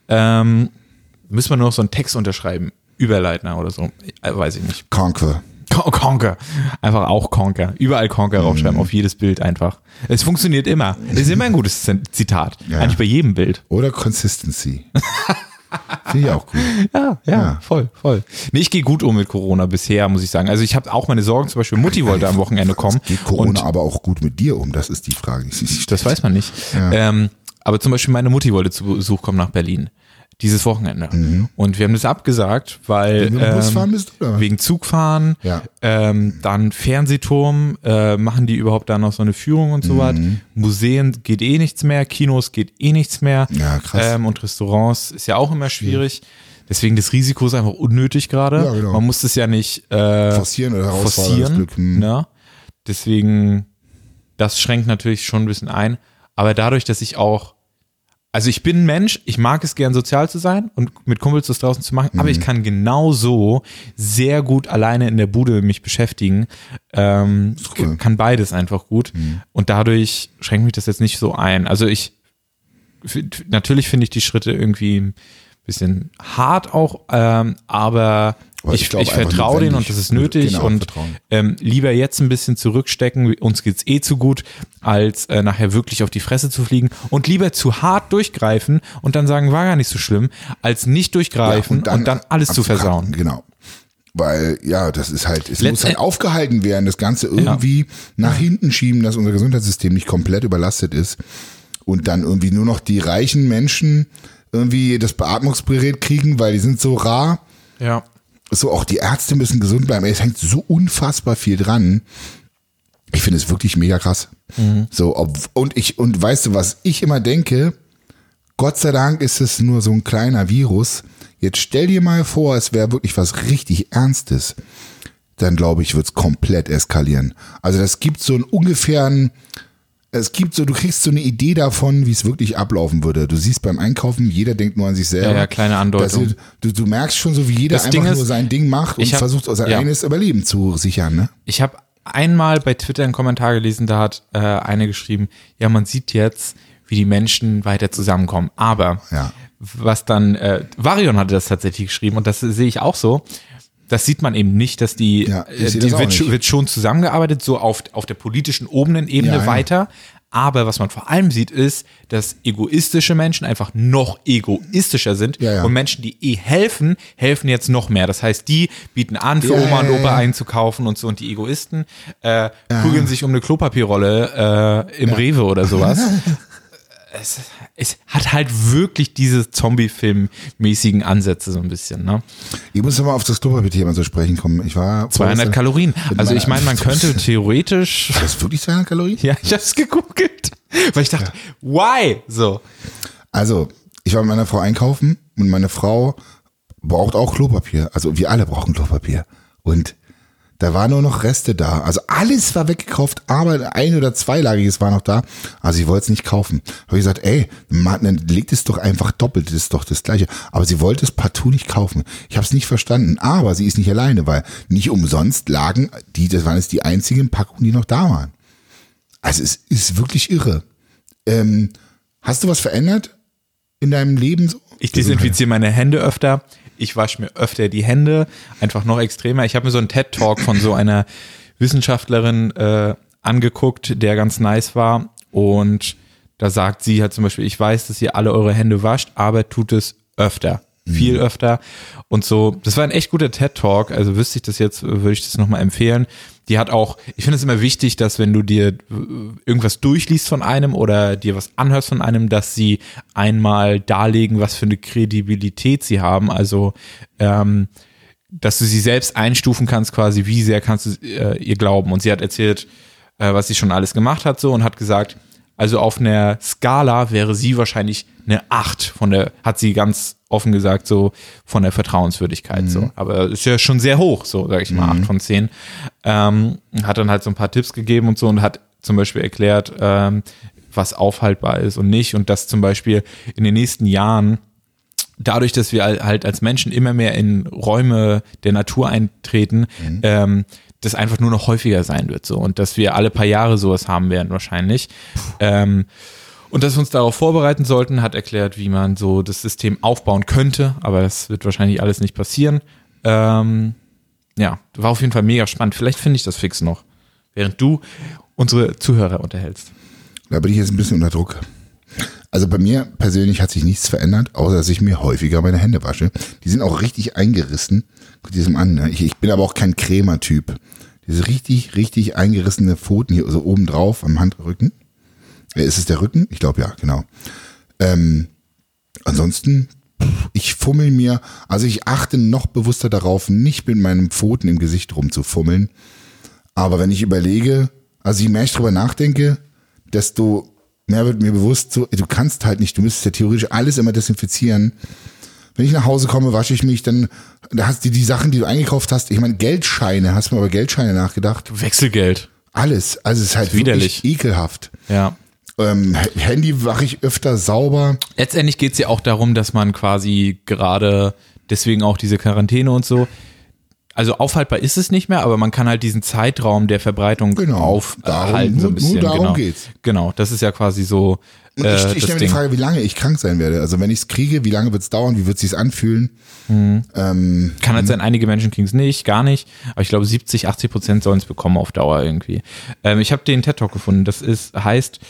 Ähm, müssen wir nur noch so einen Text unterschreiben, Überleitner oder so, äh, weiß ich nicht. Conquer. Con- Conker. Einfach auch Conker. Überall Conker Mhm. draufschreiben, auf jedes Bild einfach. Es funktioniert immer. Es ist immer ein gutes Zitat. Ja. Eigentlich bei jedem Bild. Oder Consistency. <laughs> Finde ich auch gut. Ja, ja, Ja. voll, voll. Nee, ich gehe gut um mit Corona bisher, muss ich sagen. Also ich habe auch meine Sorgen, zum Beispiel Mutti wollte am Wochenende kommen. Geht Corona und aber auch gut mit dir um? Das ist die Frage. die das weiß man nicht. Ja. Ähm, aber zum Beispiel meine Mutti wollte zu Besuch kommen nach Berlin. Dieses Wochenende. Mhm. Und wir haben das abgesagt, weil wegen, ähm, bist, wegen Zugfahren, ja. ähm, dann Fernsehturm, äh, machen die überhaupt da noch so eine Führung und so mhm. was. Museen geht eh nichts mehr, Kinos geht eh nichts mehr. Ja, krass. Ähm, und Restaurants ist ja auch immer schwierig. Deswegen das Risiko ist einfach unnötig gerade. Ja, genau. Man muss es ja nicht äh, forcieren oder forcieren. Hm. Ne? Deswegen, das schränkt natürlich schon ein bisschen ein. Aber dadurch, dass ich auch also ich bin ein Mensch, ich mag es gern sozial zu sein und mit Kumpels das draußen zu machen, mhm. aber ich kann genauso sehr gut alleine in der Bude mich beschäftigen. Ähm, cool. Kann beides einfach gut. Mhm. Und dadurch schränkt mich das jetzt nicht so ein. Also ich, natürlich finde ich die Schritte irgendwie bisschen hart auch, ähm, aber ich, ich, ich vertraue denen und das ist nötig genau, und ähm, lieber jetzt ein bisschen zurückstecken, uns geht's eh zu gut, als äh, nachher wirklich auf die Fresse zu fliegen und lieber zu hart durchgreifen und dann sagen, war gar nicht so schlimm, als nicht durchgreifen ja, und, dann, und, dann, alles zu versauen. Genau. Weil, ja, das ist halt, es Letzt muss halt aufgehalten werden, das Ganze irgendwie ja. nach hinten schieben, dass unser Gesundheitssystem nicht komplett überlastet ist und dann irgendwie nur noch die reichen Menschen irgendwie das Beatmungsgerät kriegen, weil die sind so rar. Ja so auch die Ärzte müssen gesund bleiben. Es hängt so unfassbar viel dran. Ich finde es wirklich mega krass. Mhm. So, ob, und ich, und weißt du, was ich immer denke? Gott sei Dank ist es nur so ein kleiner Virus. Jetzt stell dir mal vor, es wäre wirklich was richtig Ernstes. Dann glaube ich, wird es komplett eskalieren. Also das gibt so einen ungefähren, es gibt so, du kriegst so eine Idee davon, wie es wirklich ablaufen würde. Du siehst beim Einkaufen, jeder denkt nur an sich selber. Ja, ja kleine Andeutung. Du, du, merkst schon so, wie jeder das einfach nur sein Ding macht und hab, versucht, sein ja. eigenes Überleben zu sichern. Ne? Ich habe einmal bei Twitter einen Kommentar gelesen, da hat äh, eine geschrieben, ja, man sieht jetzt, wie die Menschen weiter zusammenkommen. Aber ja. was dann, äh, Varion hatte das tatsächlich geschrieben und das sehe ich auch so das sieht man eben nicht, dass die, ja, äh, die wird, wird, schon zusammengearbeitet, so auf, auf der politischen oberen Ebene ja, weiter. Aber was man vor allem sieht, ist, dass egoistische Menschen einfach noch egoistischer sind. Ja, ja. Und Menschen, die eh helfen, helfen jetzt noch mehr. Das heißt, die bieten an, für ja, Oma und Opa einzukaufen und so. Und die Egoisten äh, prügeln sich um eine Klopapierrolle äh, im Rewe oder sowas. <laughs> es, es hat halt wirklich diese Zombie-Film-mäßigen Ansätze so ein bisschen. Ne? Ich muss aber auf das Klopapier-Thema zu sprechen kommen. Ich war 200 Kalorien. Also ich meine, man könnte <laughs> theoretisch. Das ist wirklich 200 Kalorien? Ja, ich habe es gegoogelt, weil ich dachte, ja. why? So. Also ich war mit meiner Frau einkaufen und meine Frau braucht auch Klopapier. Also wir alle brauchen Klopapier und da waren nur noch Reste da. Also alles war weggekauft, aber ein oder zweilagiges war noch da. Also ich wollte es nicht kaufen. Habe ich gesagt, ey, man, dann legt es doch einfach doppelt, das ist doch das gleiche. Aber sie wollte es partout nicht kaufen. Ich habe es nicht verstanden. Aber sie ist nicht alleine, weil nicht umsonst lagen die, das waren jetzt die einzigen Packungen, die noch da waren. Also es ist wirklich irre. Ähm, hast du was verändert in deinem Leben so? Ich desinfiziere meine Hände öfter ich wasche mir öfter die Hände, einfach noch extremer. Ich habe mir so einen TED-Talk von so einer Wissenschaftlerin äh, angeguckt, der ganz nice war. Und da sagt sie halt zum Beispiel, ich weiß, dass ihr alle eure Hände wascht, aber tut es öfter viel mhm. öfter und so. Das war ein echt guter TED Talk. Also wüsste ich das jetzt, würde ich das nochmal empfehlen. Die hat auch, ich finde es immer wichtig, dass wenn du dir irgendwas durchliest von einem oder dir was anhörst von einem, dass sie einmal darlegen, was für eine Kredibilität sie haben. Also, ähm, dass du sie selbst einstufen kannst, quasi, wie sehr kannst du äh, ihr glauben. Und sie hat erzählt, äh, was sie schon alles gemacht hat, so und hat gesagt, also auf einer Skala wäre sie wahrscheinlich eine 8 von der, hat sie ganz offen gesagt, so von der Vertrauenswürdigkeit. Mhm. So. Aber ist ja schon sehr hoch, so sage ich mal, mhm. 8 von 10. Ähm, hat dann halt so ein paar Tipps gegeben und so und hat zum Beispiel erklärt, ähm, was aufhaltbar ist und nicht. Und dass zum Beispiel in den nächsten Jahren dadurch, dass wir halt als Menschen immer mehr in Räume der Natur eintreten, mhm. ähm, das einfach nur noch häufiger sein wird so und dass wir alle paar Jahre sowas haben werden wahrscheinlich. Ähm, und dass wir uns darauf vorbereiten sollten, hat erklärt, wie man so das System aufbauen könnte, aber das wird wahrscheinlich alles nicht passieren. Ähm, ja, war auf jeden Fall mega spannend. Vielleicht finde ich das fix noch, während du unsere Zuhörer unterhältst. Da bin ich jetzt ein bisschen unter Druck. Also bei mir persönlich hat sich nichts verändert, außer dass ich mir häufiger meine Hände wasche. Die sind auch richtig eingerissen. Diesem an. Ne? Ich, ich, bin aber auch kein Krämer-Typ. Diese richtig, richtig eingerissene Pfoten hier so oben drauf am Handrücken. Äh, ist es der Rücken? Ich glaube ja, genau. Ähm, ansonsten, ich fummel mir, also ich achte noch bewusster darauf, nicht mit meinen Pfoten im Gesicht rumzufummeln. Aber wenn ich überlege, also je mehr ich drüber nachdenke, desto mehr wird mir bewusst, so, du kannst halt nicht, du müsstest ja theoretisch alles immer desinfizieren. Wenn ich nach Hause komme, wasche ich mich, dann da hast du die Sachen, die du eingekauft hast. Ich meine, Geldscheine, hast du mal über Geldscheine nachgedacht? Wechselgeld. Alles. Also es ist halt Widerlich. wirklich ekelhaft. Ja. Ähm, Handy wache ich öfter sauber. Letztendlich geht es ja auch darum, dass man quasi gerade deswegen auch diese Quarantäne und so. Also aufhaltbar ist es nicht mehr, aber man kann halt diesen Zeitraum der Verbreitung Genau. aufhalten Darum- so ein nur- nur bisschen. darum genau. geht's. Genau, das ist ja quasi so Und äh, ich, ich das stelle mir die Ding. Frage, wie lange ich krank sein werde. Also wenn ich es kriege, wie lange wird es dauern, wie wird es sich anfühlen? Ähm, Kann halt sein, einige Menschen kriegen es nicht, gar nicht. Aber ich glaube, 70, 80 Prozent sollen es bekommen auf Dauer irgendwie. Ähm, ich habe den TED Talk gefunden. Das ist, heißt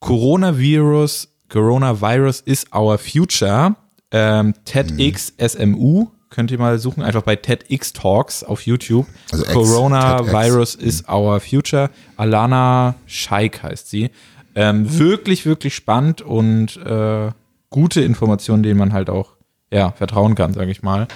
Coronavirus, Coronavirus is our future. Ähm, TEDx SMU. Könnt ihr mal suchen, einfach bei TEDx Talks auf YouTube. Also Coronavirus is our future. Alana Scheik heißt sie. Ähm, wirklich, wirklich spannend und äh, gute Informationen, denen man halt auch ja, vertrauen kann, sage ich mal.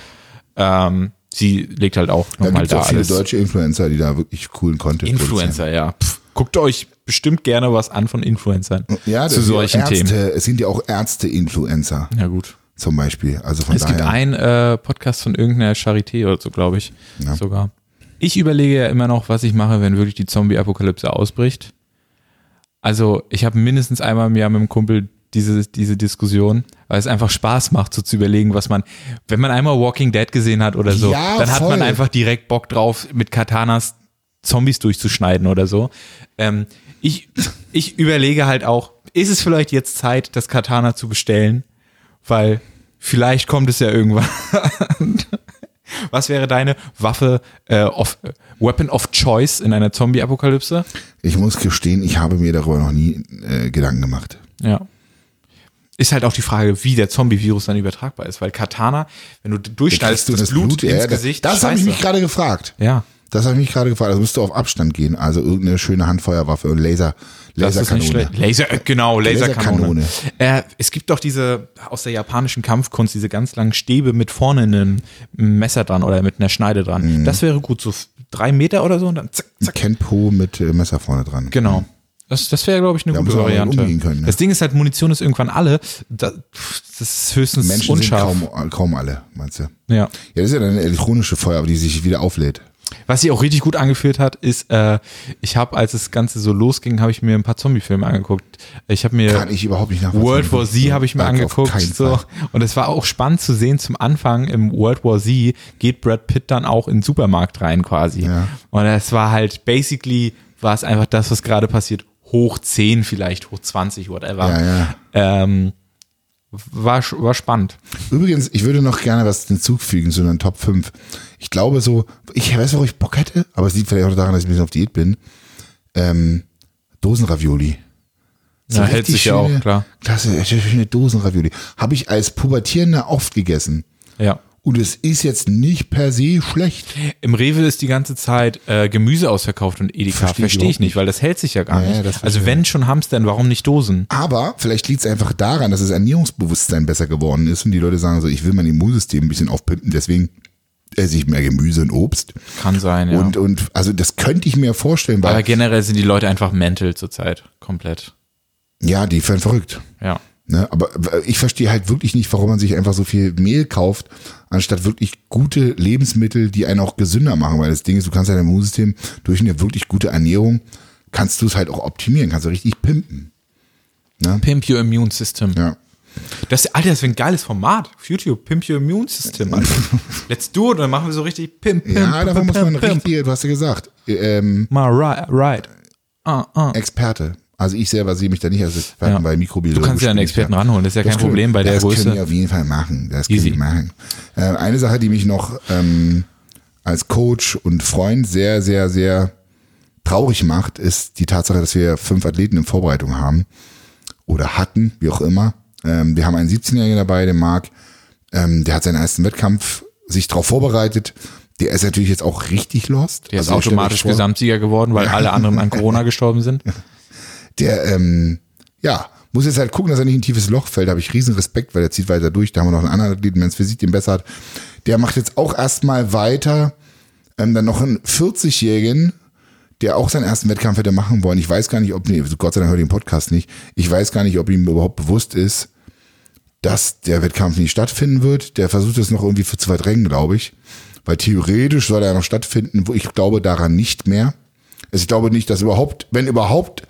Ähm, sie legt halt auch da nochmal gibt es da auch viele alles. deutsche Influencer, die da wirklich coolen Content produzieren. Influencer, ja. Pff, guckt euch bestimmt gerne was an von Influencern Ja, das zu sind ja solchen Ärzte, Themen. Es sind ja auch Ärzte-Influencer Ja, gut. Zum Beispiel. Also von Es daher. gibt einen äh, Podcast von irgendeiner Charité oder so, glaube ich, Ja. sogar. Ich überlege ja immer noch, was ich mache, wenn wirklich die Zombie-Apokalypse ausbricht. Also, ich habe mindestens einmal im Jahr mit dem Kumpel diese, diese Diskussion, weil es einfach Spaß macht, so zu überlegen, was man, wenn man einmal Walking Dead gesehen hat oder so, Ja, dann hat man voll. einfach direkt Bock drauf, mit Katanas Zombies durchzuschneiden oder so. Ähm, ich, ich überlege halt auch, ist es vielleicht jetzt Zeit, das Katana zu bestellen? Weil vielleicht kommt es ja irgendwann. <laughs> Was wäre deine Waffe, äh, of, Weapon of Choice in einer Zombie-Apokalypse? Ich muss gestehen, ich habe mir darüber noch nie äh, Gedanken gemacht. Ja. Ist halt auch die Frage, wie der Zombie-Virus dann übertragbar ist, weil Katana, wenn du durchschneidest, Kriegst das, Blut, Ja, ins das- Gesicht, Das habe ich mich gerade gefragt. Ja. Das habe ich mich gerade gefragt. Also musst du auf Abstand gehen. Also irgendeine schöne Handfeuerwaffe und Laser, Laserkanone. Laser, äh, genau, Laserkanone. Laserkanone. Äh, es gibt doch diese, aus der japanischen Kampfkunst, diese ganz langen Stäbe mit vorne einem Messer dran oder mit einer Schneide dran. Mhm. Das wäre gut, so drei Meter oder so und dann zack, zack. Kenpo mit äh, Messer vorne dran. Genau. Das, das wäre, glaube ich, eine Da gute Variante. können, ne? Das Ding ist halt, Munition ist irgendwann alle. Da, das ist höchstens Menschen unscharf. sind kaum, kaum alle, meinst du? ja. Ja, das ist ja dann eine elektronische Feuer, die sich wieder auflädt. Was sich auch richtig gut angefühlt hat, ist, äh, ich habe, als das Ganze so losging, habe ich mir ein paar Zombie-Filme angeguckt. Ich habe mir Kann ich überhaupt nicht. World War Z habe ich mir angeguckt. So. Und es war auch spannend zu sehen, zum Anfang im World War Z geht Brad Pitt dann auch in den Supermarkt rein quasi. Ja. Und es war halt, basically, war es einfach das, was gerade passiert. Hoch 10 vielleicht, hoch 20, whatever. Ja, ja. Ähm, war, war spannend. Übrigens, ich würde noch gerne was hinzufügen zu einer Top 5. Ich glaube so, ich weiß, worauf ich Bock hätte, aber es liegt vielleicht auch daran, dass ich ein bisschen auf Diät bin. Ähm, Dosenravioli. Ja, hält sich ja auch, klar. Klasse, schöne Dosenravioli. Habe ich als Pubertierender oft gegessen. Ja. Und es ist jetzt nicht per se schlecht. Im Rewe ist die ganze Zeit äh, Gemüse ausverkauft und Edeka. Versteh ich Verstehe ich überhaupt nicht, weil das hält sich ja gar Ja, ja, nicht. Also wenn schon Hamstern, warum nicht Dosen? Aber vielleicht liegt es einfach daran, dass das Ernährungsbewusstsein besser geworden ist und die Leute sagen so, ich will mein Immunsystem ein bisschen aufpimpen, deswegen esse ich mehr Gemüse und Obst. Kann sein, ja. Und, und also das könnte ich mir vorstellen, weil Aber generell sind die Leute einfach mental zurzeit. Komplett. ja, die werden verrückt. Ja. Ne? Aber ich verstehe halt wirklich nicht, warum man sich einfach so viel Mehl kauft, anstatt wirklich gute Lebensmittel, die einen auch gesünder machen. Weil das Ding ist, du kannst ja dein Immunsystem durch eine wirklich gute Ernährung, kannst du es halt auch optimieren, kannst du richtig pimpen. Pimp Your Immune System. Ja. Das, Alter, das wäre ein geiles Format. Auf YouTube, Pimp Your Immune System. Alter. <laughs> Let's do it. Dann machen wir so richtig Pimp, Pimp, Ja, davon muss man Pimp, richtig, du hast ja gesagt, ähm, Mal right. right. Ah, ah. Experte. Also ich selber sehe mich da nicht als Experten Ja. bei Mikrobiologie. Du kannst ja einen Experten ranholen, das ist ja kein Problem bei der das Größe. können wir auf jeden Fall machen. Das können Easy. wir machen. Äh, eine Sache, die mich noch ähm, als Coach und Freund sehr, sehr, sehr traurig macht, ist die Tatsache, dass wir fünf Athleten in Vorbereitung haben oder hatten, wie auch immer. Ähm, wir haben einen 17-Jährigen dabei, den Marc, ähm, der hat seinen ersten Wettkampf sich darauf vorbereitet. Der ist natürlich jetzt auch richtig lost. Der ist Also euch automatisch Gesamtsieger geworden, weil alle anderen an Corona gestorben sind. <laughs> der, ähm, ja, Muss jetzt halt gucken, dass er nicht in ein tiefes Loch fällt. Da habe ich riesen Respekt, weil er zieht weiter durch. Da haben wir noch einen anderen Athleten, wenn es Physik den besser hat. Der macht jetzt auch erstmal weiter. Ähm, dann noch einen 40-Jährigen, der auch seinen ersten Wettkampf hätte machen wollen. Ich weiß gar nicht, ob, nee, Gott sei Dank hört den Podcast nicht. Ich weiß gar nicht, ob ihm überhaupt bewusst ist, dass der Wettkampf nicht stattfinden wird. Der versucht es noch irgendwie zu verdrängen, glaube ich. Weil theoretisch soll er noch stattfinden, wo ich glaube daran nicht mehr. Also ich glaube nicht, dass überhaupt, wenn überhaupt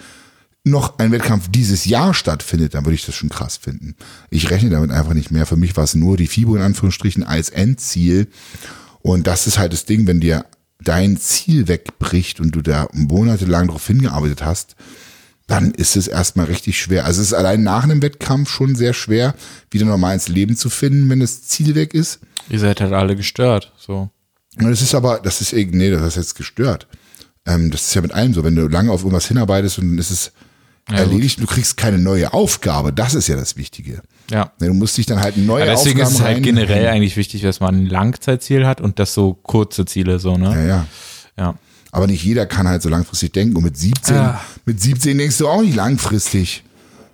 noch ein Wettkampf dieses Jahr stattfindet, dann würde ich das schon krass finden. Ich rechne damit einfach nicht mehr. Für mich war es nur die FIBO in Anführungsstrichen als Endziel. Und das ist halt das Ding, wenn dir dein Ziel wegbricht und du da monatelang darauf hingearbeitet hast, dann ist es erstmal richtig schwer. Also es ist allein nach einem Wettkampf schon sehr schwer, wieder normal ins Leben zu finden, wenn das Ziel weg ist. Ihr seid halt alle gestört, so. Und es ist aber, das ist, nee, das ist jetzt gestört. Ähm, das ist ja mit allem so. Wenn du lange auf irgendwas hinarbeitest und dann ist es ja, erledigt, gut. du kriegst keine neue Aufgabe. Das ist ja das Wichtige. Ja. Du musst dich dann halt neue ja, deswegen Aufgaben ist es halt generell eigentlich wichtig, dass man ein Langzeitziel hat und das so kurze Ziele so, ne? Ja, ja. Ja. Aber nicht jeder kann halt so langfristig denken. Und mit 17, Ah. mit 17 denkst du auch nicht langfristig.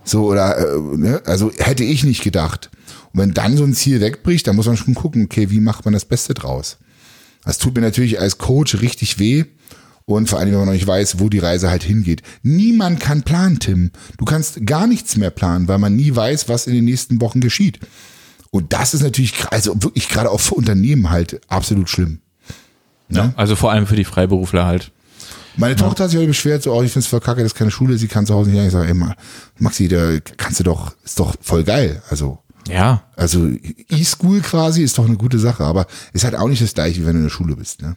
So, oder, äh, ne? also hätte ich nicht gedacht. Und wenn dann so ein Ziel wegbricht, dann muss man schon gucken, okay, wie macht man das Beste draus? Das tut mir natürlich als Coach richtig weh. Und vor allem, wenn man noch nicht weiß, wo die Reise halt hingeht. Niemand kann planen, Tim. Du kannst gar nichts mehr planen, weil man nie weiß, was in den nächsten Wochen geschieht. Und das ist natürlich, also wirklich gerade auch für Unternehmen halt absolut schlimm. ja. Also vor allem für die Freiberufler halt. Meine Tochter hat sich heute beschwert, so, oh, ich find's voll kacke, das ist keine Schule, sie kann zu Hause nicht lernen. Ich sage, Ma- Maxi, da kannst du doch, ist doch voll geil. Also, Ja. also E-School quasi ist doch eine gute Sache, aber ist halt auch nicht das gleiche, wie wenn du in der Schule bist, ne?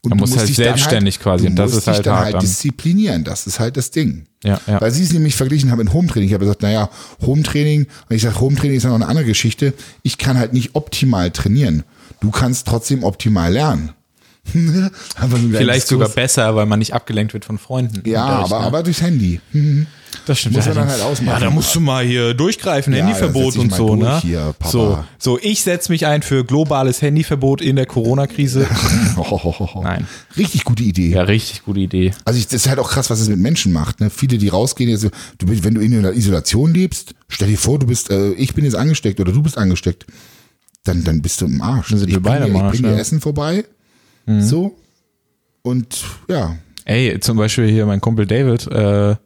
Und Man du muss halt dich dann selbstständig quasi, du und das musst ist dich halt dann hart halt dann. disziplinieren, das ist halt das Ding. Ja, ja. Weil sie es nämlich verglichen haben mit Home-Training. Ich habe gesagt, naja, Home-Training, und ich sage, Home-Training ist ja noch eine andere Geschichte. Ich kann halt nicht optimal trainieren. Du kannst trotzdem optimal lernen. <laughs> Vielleicht sogar besser, weil man nicht abgelenkt wird von Freunden. Ja, aber, ne? aber durchs Handy. Mhm. Das stimmt. Muss man ja, dann halt ausmachen. Ja, da musst du mal hier durchgreifen, Ja, Handyverbot und so, ne? hier, Papa. So, so, ich setze mich ein für globales Handyverbot in der Corona-Krise. <laughs> Nein. Richtig gute Idee. Ja, richtig gute Idee. Also ich, das ist halt auch krass, was es mit Menschen macht. Ne? Viele, die rausgehen, also, du, bist- wenn du in einer Isolation lebst, stell dir vor, du bist, äh, ich bin jetzt angesteckt oder du bist angesteckt, dann, dann bist du im Arsch. Dann sind ich wir beide dir, Arsch, ich bring dir. Essen vorbei, so und ja, Ey, zum Beispiel hier mein Kumpel David, äh,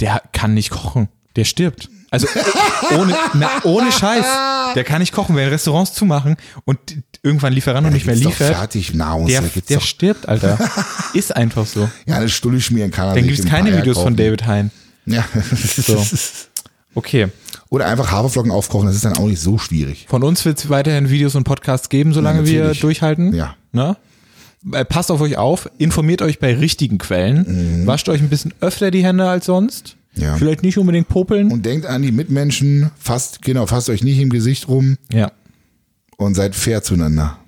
der kann nicht kochen. Der stirbt. Also <laughs> ohne, na, ohne Scheiß. Der kann nicht kochen, wenn Restaurants zumachen und irgendwann Lieferant und nicht mehr gibt's doch liefert. fertig Nahrung. Der, der stirbt, Alter. <laughs> Ist einfach so. ja, eine Stulle schmieren kann er Dann gibt es keine Videos von. David Hein. Ja. So. <laughs> Okay. Oder einfach Haferflocken aufkochen, das ist dann auch nicht so schwierig. Von uns wird es weiterhin Videos und Podcasts geben, solange Ja, wir durchhalten. Ja. Ne? Äh, Passt auf euch auf, informiert euch bei richtigen Quellen, wascht euch ein bisschen öfter die Hände als sonst. Mhm. Ja. Vielleicht nicht unbedingt popeln. Und denkt an die Mitmenschen, fasst, genau, fasst euch nicht im Gesicht rum ja, und seid fair zueinander.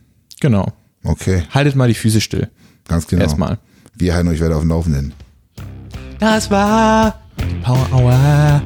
genau. Okay, Haltet mal die Füße still. ganz genau. Erstmal. Wir halten euch weiter auf dem Laufenden. Das war Power Hour.